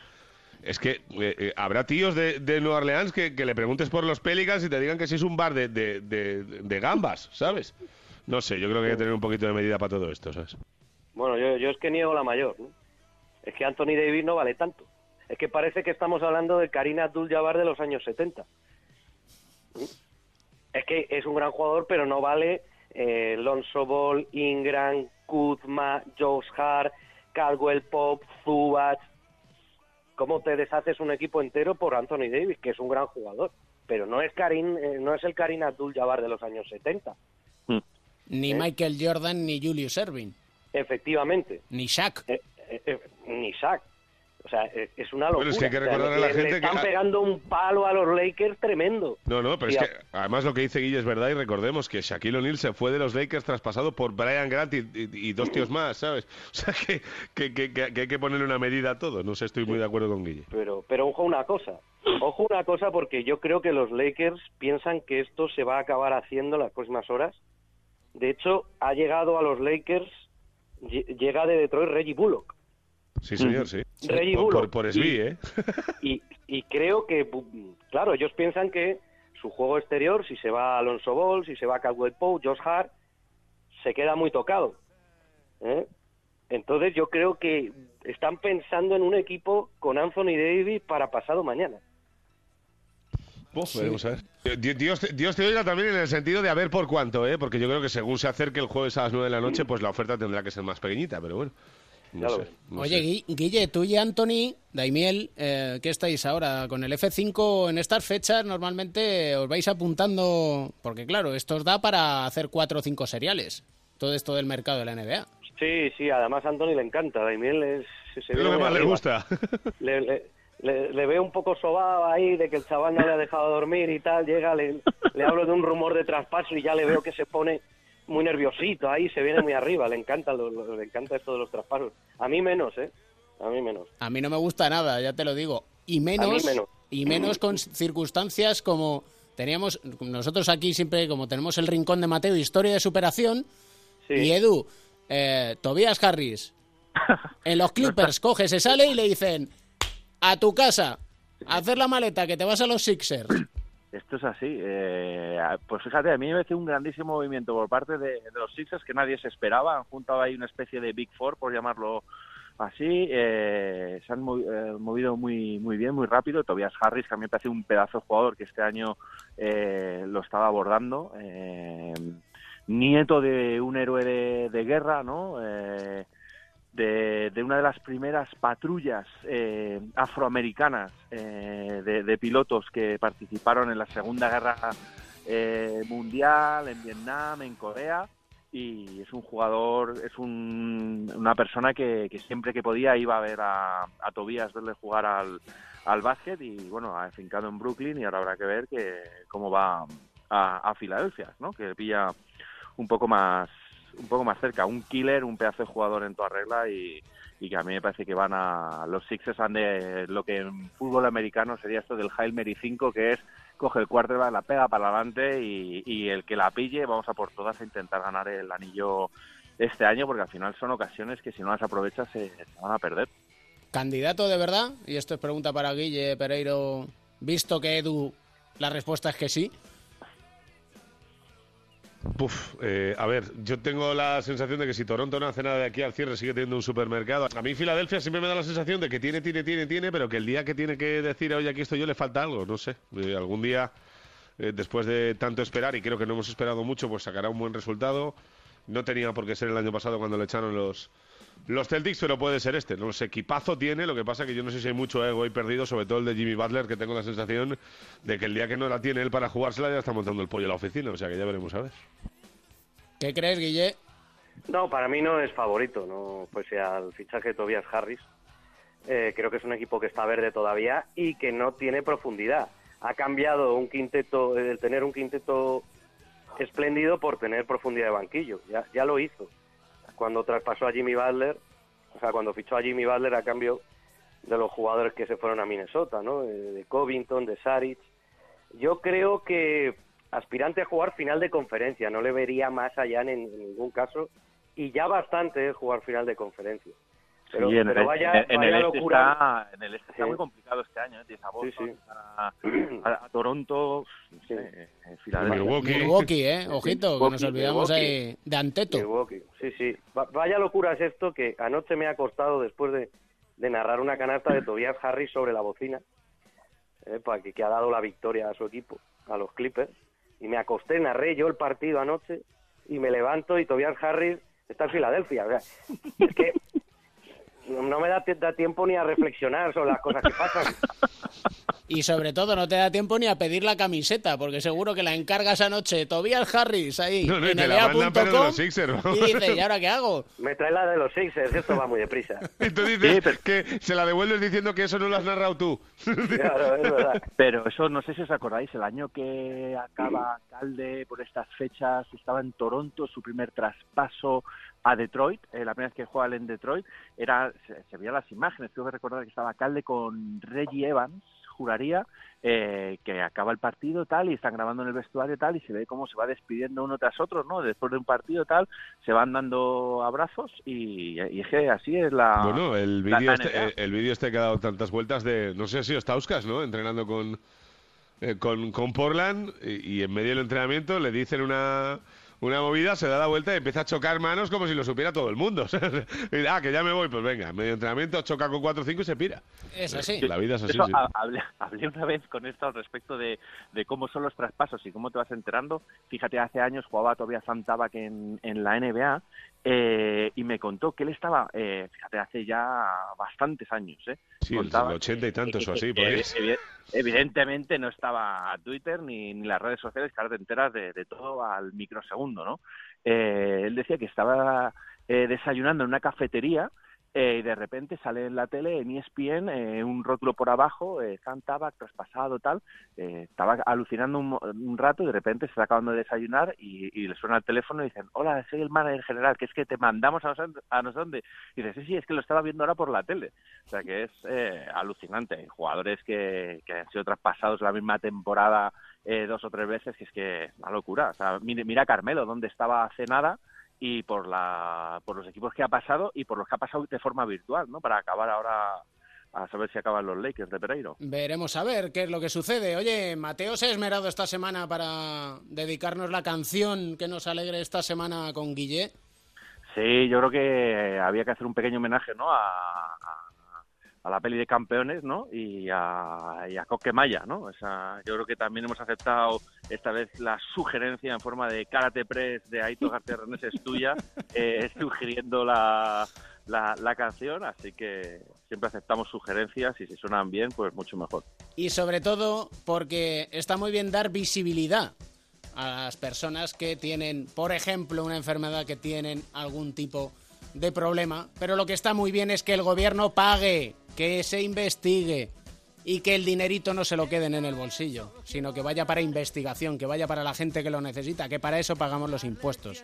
S: Es que eh, eh, habrá tíos de, de Nueva Orleans que, que le preguntes por los Pelicans y te digan que si es un bar de, de, de- de gambas, ¿sabes? No sé, yo creo que hay que tener un poquito de medida para todo esto, ¿sabes?
U: Bueno, yo, yo es que niego la mayor. ¿no? Es que Anthony Davis no vale tanto. Es que parece que estamos hablando de Karina Abdul-Jabbar de los años 70. ¿Mm? Es que es un gran jugador, pero no vale eh, Lonzo Ball, Ingram, Kuzma, Josh Hart, Caldwell Pop, Zubac. ¿Cómo te deshaces un equipo entero por Anthony Davis, que es un gran jugador? Pero no es Karim, eh, no es el Karim Abdul-Jabbar de los años 70.
E: Ni
U: ¿Eh?
E: Michael Jordan ni Julius Erving.
U: Efectivamente.
E: Ni Shaq.
U: Eh, eh, eh, ni Shaq. O sea, es una locura.
S: Bueno, es que hay que
U: O sea,
S: recordar a la
U: le
S: gente que-
U: están pegando un palo a los Lakers tremendo.
S: No, no, pero es
U: a-
S: que además lo que dice Guille es verdad y recordemos que Shaquille O'Neal se fue de los Lakers traspasado por Brian Grant y, y- y dos tíos más, ¿sabes? O sea que, que- que- hay que ponerle una medida a todo. No sé, estoy muy de acuerdo con Guille.
U: Pero, pero ojo una cosa. Ojo una cosa porque yo creo que los Lakers piensan que esto se va a acabar haciendo en las próximas horas. De hecho, ha llegado a los Lakers, lle- llega de Detroit Reggie Bullock.
S: Sí, señor, sí.
U: Reggie
S: por,
U: Bullock.
S: por, por SB,
U: Y-
S: ¿eh?
U: Y, y creo que, claro, ellos piensan que su juego exterior, si se va Alonso Ball, si se va Caldwell Pope, Josh Hart, se queda muy tocado. ¿eh? Entonces yo creo que están pensando en un equipo con Anthony Davis para pasado mañana.
S: A ver. Di- Dios, te- Dios te oiga también en el sentido de a ver por cuánto, ¿eh? Porque yo creo que según se acerque el jueves a las 9 de la noche, pues la oferta tendrá que ser más pequeñita, pero bueno. No sé, no
E: Oye,
S: sé.
E: Guille, tú y Anthony, Daimiel, eh, ¿qué estáis ahora? Con el F5 en estas fechas normalmente os vais apuntando, porque claro, esto os da para hacer cuatro o cinco seriales, todo esto del mercado de la NBA.
U: Sí, sí, además a Anthony le encanta. Daimiel es, se
S: lo que más le gusta.
U: Le, le, le- le veo un poco sobado ahí de que el chaval no le ha dejado dormir y tal. Llega, le, le hablo de un rumor de traspaso y ya le veo que se pone muy nerviosito ahí, se viene muy arriba. Le encanta, lo- lo- le encanta esto de los traspasos. A mí menos, ¿eh? A mí menos.
E: A mí no me gusta nada, ya te lo digo. Y menos, y menos con circunstancias como teníamos nosotros aquí siempre como tenemos el rincón de Mateo historia de superación y Edu eh, Tobias Harris en los Clippers coge se sale y le dicen a tu casa a hacer la maleta que te vas a los Sixers
T: Esto es así. eh, pues fíjate, a mí me parece un grandísimo movimiento por parte de, los Sixers que nadie se esperaba. Han juntado ahí una especie de Big Four, por llamarlo así. eh, se han eh, movido muy muy bien, muy rápido. Tobias Harris, que a mí parece un pedazo de jugador que este año eh, lo estaba abordando. eh, nieto de un héroe de, de guerra, ¿no? De, una de las primeras patrullas eh, afroamericanas eh, de, de pilotos que participaron en la Segunda Guerra eh, Mundial, en Vietnam, en Corea, y es un jugador, es un- una persona que, siempre que podía iba a ver a, a Tobías verle jugar al, al básquet y bueno, ha afincado en Brooklyn y ahora habrá que ver que cómo va a, a Filadelfia, ¿no? Que pilla un poco más un poco más cerca, un killer, un pedazo de jugador en toda regla y, que a mí me parece que van a los Sixers han de lo que en fútbol americano sería esto del Hail Mary 5 que es coge el quarterback, la pega para adelante y, y el que la pille vamos a por todas a intentar ganar el anillo este año porque al final son ocasiones que si no las aprovechas se, se van a perder.
E: candidato de verdad y esto es pregunta para Guille Pereiro. Visto que Edu la respuesta es que sí
S: Puf, eh, a ver, yo tengo la sensación de que si Toronto no hace nada de aquí al cierre sigue teniendo un supermercado. A mí Filadelfia siempre me da la sensación de que tiene, tiene, tiene, tiene, pero que el día que tiene que decir, oye, aquí estoy yo, le falta algo, no sé. Eh, algún día, eh, después de tanto esperar, y creo que no hemos esperado mucho, pues sacará un buen resultado. No tenía por qué ser el año pasado cuando le echaron los, los Celtics, pero puede ser este. No sé, equipazo tiene, lo que pasa que yo no sé si hay mucho ego ahí perdido, sobre todo el de Jimmy Butler, que tengo la sensación de que el día que no la tiene él para jugársela ya está montando el pollo en la oficina, o sea que ya veremos a ver.
E: ¿qué crees Guille?
U: No, para mí no es favorito, no pese al fichaje de Tobias Harris. Eh, creo que es un equipo que está verde todavía y que no tiene profundidad. Ha cambiado un quinteto, el tener un quinteto espléndido por tener profundidad de banquillo. Ya, ya lo hizo. Cuando traspasó a Jimmy Butler, o sea, cuando fichó a Jimmy Butler a cambio de los jugadores que se fueron a Minnesota, ¿no? Eh, De Covington, de Saric. Yo creo que aspirante a jugar final de conferencia, no le vería más allá en, en ningún caso, y ya bastante eh, jugar final de conferencia. Pero,
T: Sí, en,
U: pero
T: el,
U: vaya,
T: en- en
U: vaya
T: el este
U: locura.
T: está, en el este está
U: Sí.
T: muy complicado este año, ¿eh? A Boston,
U: sí.
T: A, a- a Toronto, no sé, eh, Filadelfia.
E: Milwaukee, eh, ojito, que nos
U: Milwaukee,
E: olvidamos
U: Milwaukee.
E: ahí de Anteto.
U: Milwaukee, sí, sí. Va- vaya locura es esto que anoche me ha costado después de, de narrar una canasta de Tobias Harris sobre la bocina, eh, para que, que ha dado la victoria a su equipo, a los Clippers. Y me acosté, narré yo el partido anoche y me levanto y Tobias Harris está en Filadelfia. O sea, es que no, me da, da tiempo ni a reflexionar sobre las cosas que pasan.
E: Y sobre todo no te da tiempo ni a pedir la camiseta, porque seguro que la encargas anoche Tobias Harris ahí
S: No, no, y
E: en
S: te la mandan, pero de
E: NBA.com
S: los Sixers, vamos.
E: y dices, ¿y ahora qué hago?
U: Me trae la de los Sixers, esto va muy deprisa.
S: Y tú dices que se la devuelves diciendo que eso no lo has narrado tú.
U: Claro, es verdad.
T: Pero eso, no sé si os acordáis, el año que acaba Calde por estas fechas, estaba en Toronto, su primer traspaso a Detroit, eh, la primera vez que juega él en Detroit, era, se, se veían las imágenes, tengo que recordar que estaba Calde con Reggie Evans, juraría, eh, que acaba el partido tal y están grabando en el vestuario tal y se ve cómo se va despidiendo uno tras otro, ¿no? Después de un partido tal, se van dando abrazos y, y es que así es la...
S: Bueno, el vídeo este, el vídeo este que ha dado tantas vueltas de, no sé si Ostauskas, ¿no? Entrenando con, eh, con, con Portland y, y en medio del entrenamiento le dicen una, una movida, se da la vuelta y empieza a chocar manos como si lo supiera todo el mundo. Y, ah, que ya me voy, pues venga, en medio entrenamiento choca con 4 o 5 y se pira.
E: Es así.
S: La vida es así,
T: Eso,
S: sí.
T: ha- hablé, hablé una vez con esto al respecto de, de cómo son los traspasos y cómo te vas enterando. Fíjate, hace años jugaba todavía Sam Tabak en, en la NBA eh, y me contó que él estaba, eh, fíjate, hace ya bastantes años, ¿eh?
S: Sí, el
T: Contaba
S: 80 y tantos o así,
T: evi- evidentemente no estaba Twitter ni, ni las redes sociales, que ahora te enteras de, de todo al microsegundo, ¿no? Eh, él decía que estaba eh, desayunando en una cafetería eh, y de repente sale en la tele, en ESPN, eh, un rótulo por abajo, eh, traspasado, tal. Eh, estaba alucinando un, un rato y de repente se está acabando de desayunar y, y le suena el teléfono y dicen, hola, soy el manager general, que es que te mandamos a no a no dónde. Y dice, sí, sí, es que lo estaba viendo ahora por la tele. O sea que es eh, alucinante. Hay Jugadores que, que han sido traspasados la misma temporada eh, dos o tres veces, que es que una locura. O sea, mira, mira Carmelo, donde estaba hace nada y por la por los equipos que ha pasado y por los que ha pasado de forma virtual, ¿no? Para acabar ahora a saber si acaban los Lakers de Pereiro.
E: Veremos a ver qué es lo que sucede. Oye, Mateo se ha esmerado esta semana para dedicarnos la canción que nos alegre esta semana con Guille.
T: Sí, yo creo que había que hacer un pequeño homenaje, ¿no? A, a- a la peli de campeones, ¿no? Y a, y a Coquemaya, ¿no? O sea, yo creo que también hemos aceptado esta vez la sugerencia en forma de Karate Press de Aito García Renés es tuya, eh, sugiriendo la, la, la canción, así que siempre aceptamos sugerencias y si suenan bien, pues mucho mejor.
E: Y sobre todo porque está muy bien dar visibilidad a las personas que tienen, por ejemplo, una enfermedad que tienen algún tipo de problema. Pero lo que está muy bien es que el gobierno pague, que se investigue y que el dinerito no se lo queden en el bolsillo, sino que vaya para investigación, que vaya para la gente que lo necesita, que para eso pagamos los impuestos.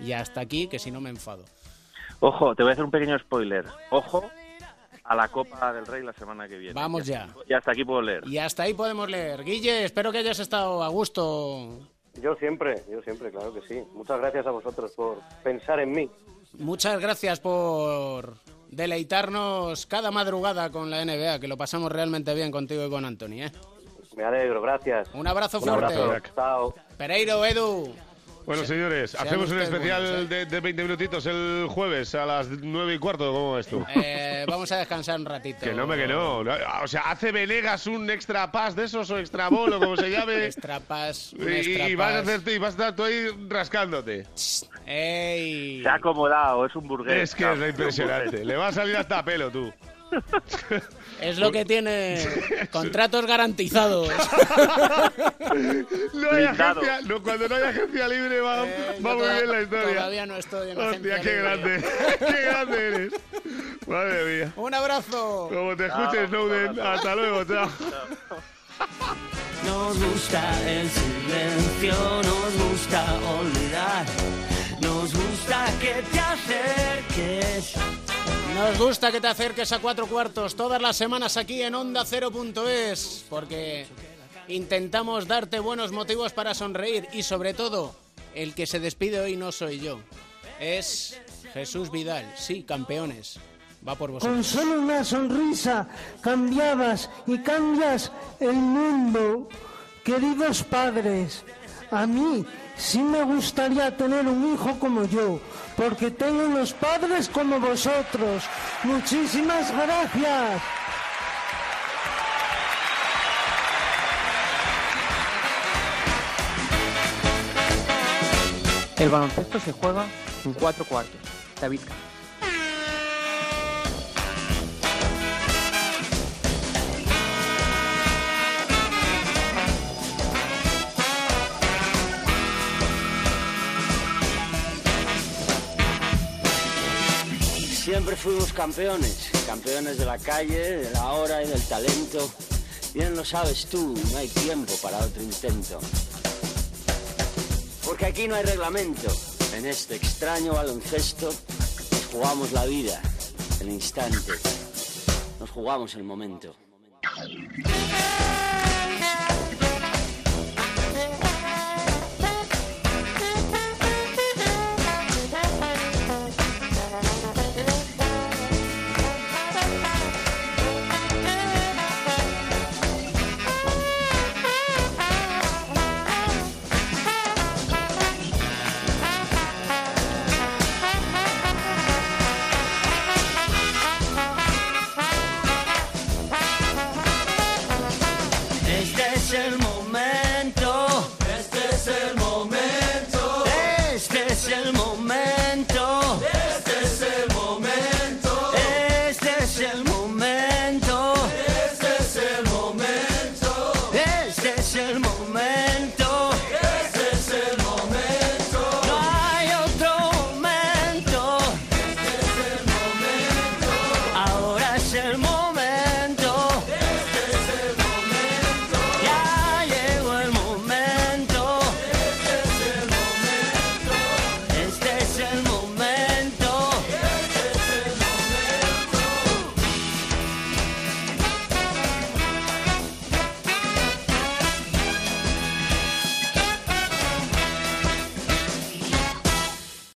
E: Y hasta aquí, que si no me enfado.
T: Ojo, te voy a hacer un pequeño spoiler. Ojo a la Copa del Rey la semana que viene.
E: Vamos ya.
T: Y hasta aquí puedo leer.
E: Y hasta ahí podemos leer. Guille, espero que hayas estado a gusto.
U: Yo siempre, yo siempre, claro que sí. Muchas gracias a vosotros por pensar en mí.
E: Muchas gracias por deleitarnos cada madrugada con la NBA, que lo pasamos realmente bien contigo y con Anthony. ¿eh?
U: Me alegro, gracias.
E: Un abrazo
U: Un
E: fuerte.
U: abrazo. Chao.
E: Pereiro, Edu.
S: Bueno,
E: Se-
S: señores,
E: sean
S: hacemos un especial
E: buenos, ¿eh?
S: de, de 20 minutitos el jueves a las 9 y cuarto, ¿cómo ves tú?
E: Eh, vamos a descansar un ratito.
S: Que no, me que no. O sea, ¿hace Venegas un extra pass de esos o extra bolo, como se llame?
E: Extra pass, un
S: y,
E: extra
S: y vas a hacerte, y vas a estar tú ahí rascándote.
E: ¡Ey!
T: Se ha acomodado, es un burgués.
S: Es que es impresionante. Le va a salir hasta pelo, tú.
E: Es lo que tiene contratos garantizados.
S: No hay agencia, no, cuando no hay agencia libre va,
E: Eh,
S: va muy
E: toda-
S: bien la historia.
E: Todavía no estoy en
S: Hostia,
E: agencia
S: qué
E: libre.
S: grande. qué grande eres. Madre mía.
E: Un abrazo.
S: Como te escuches, Snowden. Hasta luego, chao.
V: Nos gusta el silencio, nos gusta olvidar, nos gusta que te acerques.
E: Nos gusta que te acerques a cuatro cuartos todas las semanas aquí en Onda Cero.es, porque intentamos darte buenos motivos para sonreír y sobre todo, el que se despide hoy no soy yo, es Jesús Vidal. Sí, campeones. Va por
J: Con
E: vosotros.
J: solo una sonrisa cambiabas y cambias el mundo. Queridos padres, a mí sí me gustaría tener un hijo como yo, porque tengo unos padres como vosotros. Muchísimas gracias.
F: El baloncesto se juega en cuatro cuartos. David Camp.
W: Siempre fuimos campeones, campeones de la calle, de la hora y del talento. Bien lo sabes tú, no hay tiempo para otro intento. Porque aquí no hay reglamento. En este extraño baloncesto nos jugamos la vida, el instante. Nos jugamos el momento.